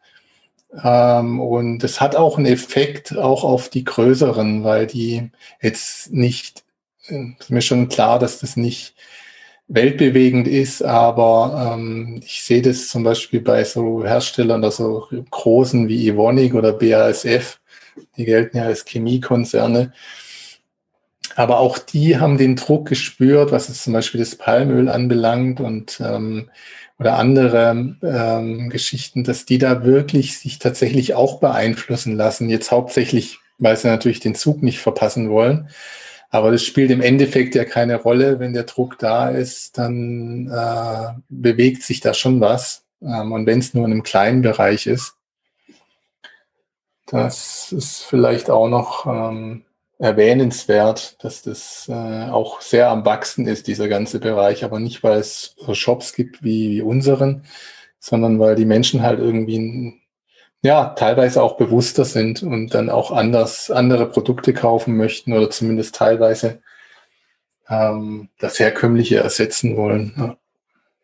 Ähm, und es hat auch einen Effekt auch auf die größeren, weil die jetzt nicht, ist mir schon klar, dass das nicht weltbewegend ist, aber ähm, ich sehe das zum Beispiel bei so Herstellern, also großen wie Evonik oder BASF, die gelten ja als Chemiekonzerne. Aber auch die haben den Druck gespürt, was jetzt zum Beispiel das Palmöl anbelangt und ähm, oder andere ähm, Geschichten, dass die da wirklich sich tatsächlich auch beeinflussen lassen. Jetzt hauptsächlich, weil sie natürlich den Zug nicht verpassen wollen. Aber das spielt im Endeffekt ja keine Rolle. Wenn der Druck da ist, dann äh, bewegt sich da schon was. Ähm, und wenn es nur in einem kleinen Bereich ist, das ist vielleicht auch noch ähm, erwähnenswert, dass das äh, auch sehr am Wachsen ist, dieser ganze Bereich. Aber nicht, weil es so Shops gibt wie, wie unseren, sondern weil die Menschen halt irgendwie ja, teilweise auch bewusster sind und dann auch anders andere Produkte kaufen möchten oder zumindest teilweise ähm, das Herkömmliche ersetzen wollen. Ja,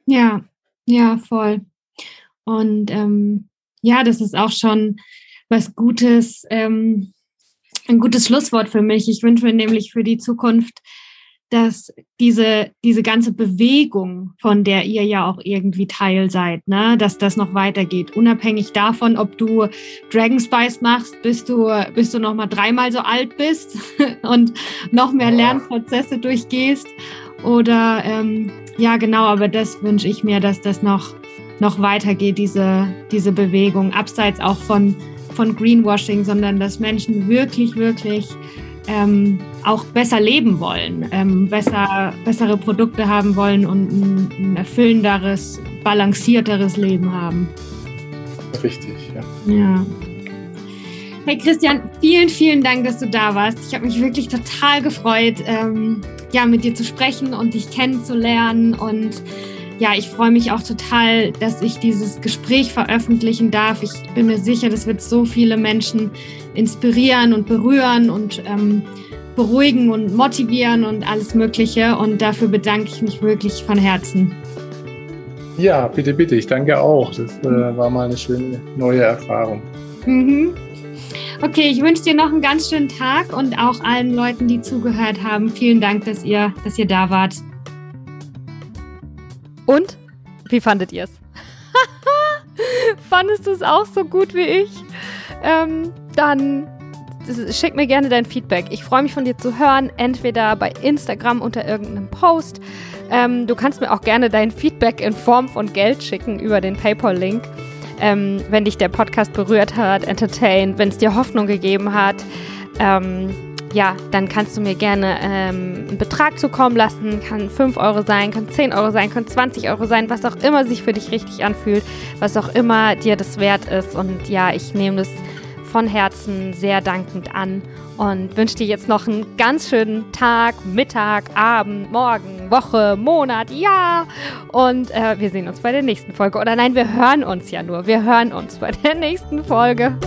ja, ja voll. Und ähm, ja, das ist auch schon was Gutes, ähm, ein gutes Schlusswort für mich. Ich wünsche mir nämlich für die Zukunft, dass diese, diese ganze Bewegung, von der ihr ja auch irgendwie Teil seid, ne, dass das noch weitergeht. Unabhängig davon, ob du Dragon Spice machst, bis du, bis du noch mal dreimal so alt bist und noch mehr Lernprozesse durchgehst. Oder ähm, ja, genau, aber das wünsche ich mir, dass das noch, noch weitergeht, diese, diese Bewegung, abseits auch von, von Greenwashing, sondern dass Menschen wirklich, wirklich ähm, auch besser leben wollen, ähm, besser, bessere Produkte haben wollen und ein, ein erfüllenderes, balancierteres Leben haben. Richtig, ja. Ja. Hey Christian, vielen, vielen Dank, dass du da warst. Ich habe mich wirklich total gefreut, ähm, ja, mit dir zu sprechen und dich kennenzulernen. Und ja, ich freue mich auch total, dass ich dieses Gespräch veröffentlichen darf. Ich bin mir sicher, das wird so viele Menschen inspirieren und berühren und ähm, beruhigen und motivieren und alles Mögliche. Und dafür bedanke ich mich wirklich von Herzen. Ja, bitte, bitte. Ich danke auch. Das äh, war mal eine schöne neue Erfahrung. Mhm. Okay, ich wünsche dir noch einen ganz schönen Tag und auch allen Leuten, die zugehört haben. Vielen Dank, dass ihr, dass ihr da wart. Und? Wie fandet ihr es? Fandest du es auch so gut wie ich? Ähm, dann schick mir gerne dein Feedback. Ich freue mich von dir zu hören, entweder bei Instagram unter irgendeinem Post. Ähm, du kannst mir auch gerne dein Feedback in Form von Geld schicken über den PayPal-Link. Ähm, wenn dich der Podcast berührt hat, entertained, wenn es dir Hoffnung gegeben hat. Ähm, ja, dann kannst du mir gerne ähm, einen Betrag zukommen lassen. Kann 5 Euro sein, kann 10 Euro sein, kann 20 Euro sein, was auch immer sich für dich richtig anfühlt, was auch immer dir das wert ist. Und ja, ich nehme das von Herzen sehr dankend an und wünsche dir jetzt noch einen ganz schönen Tag, Mittag, Abend, Morgen, Woche, Monat, Jahr. Und äh, wir sehen uns bei der nächsten Folge. Oder nein, wir hören uns ja nur. Wir hören uns bei der nächsten Folge.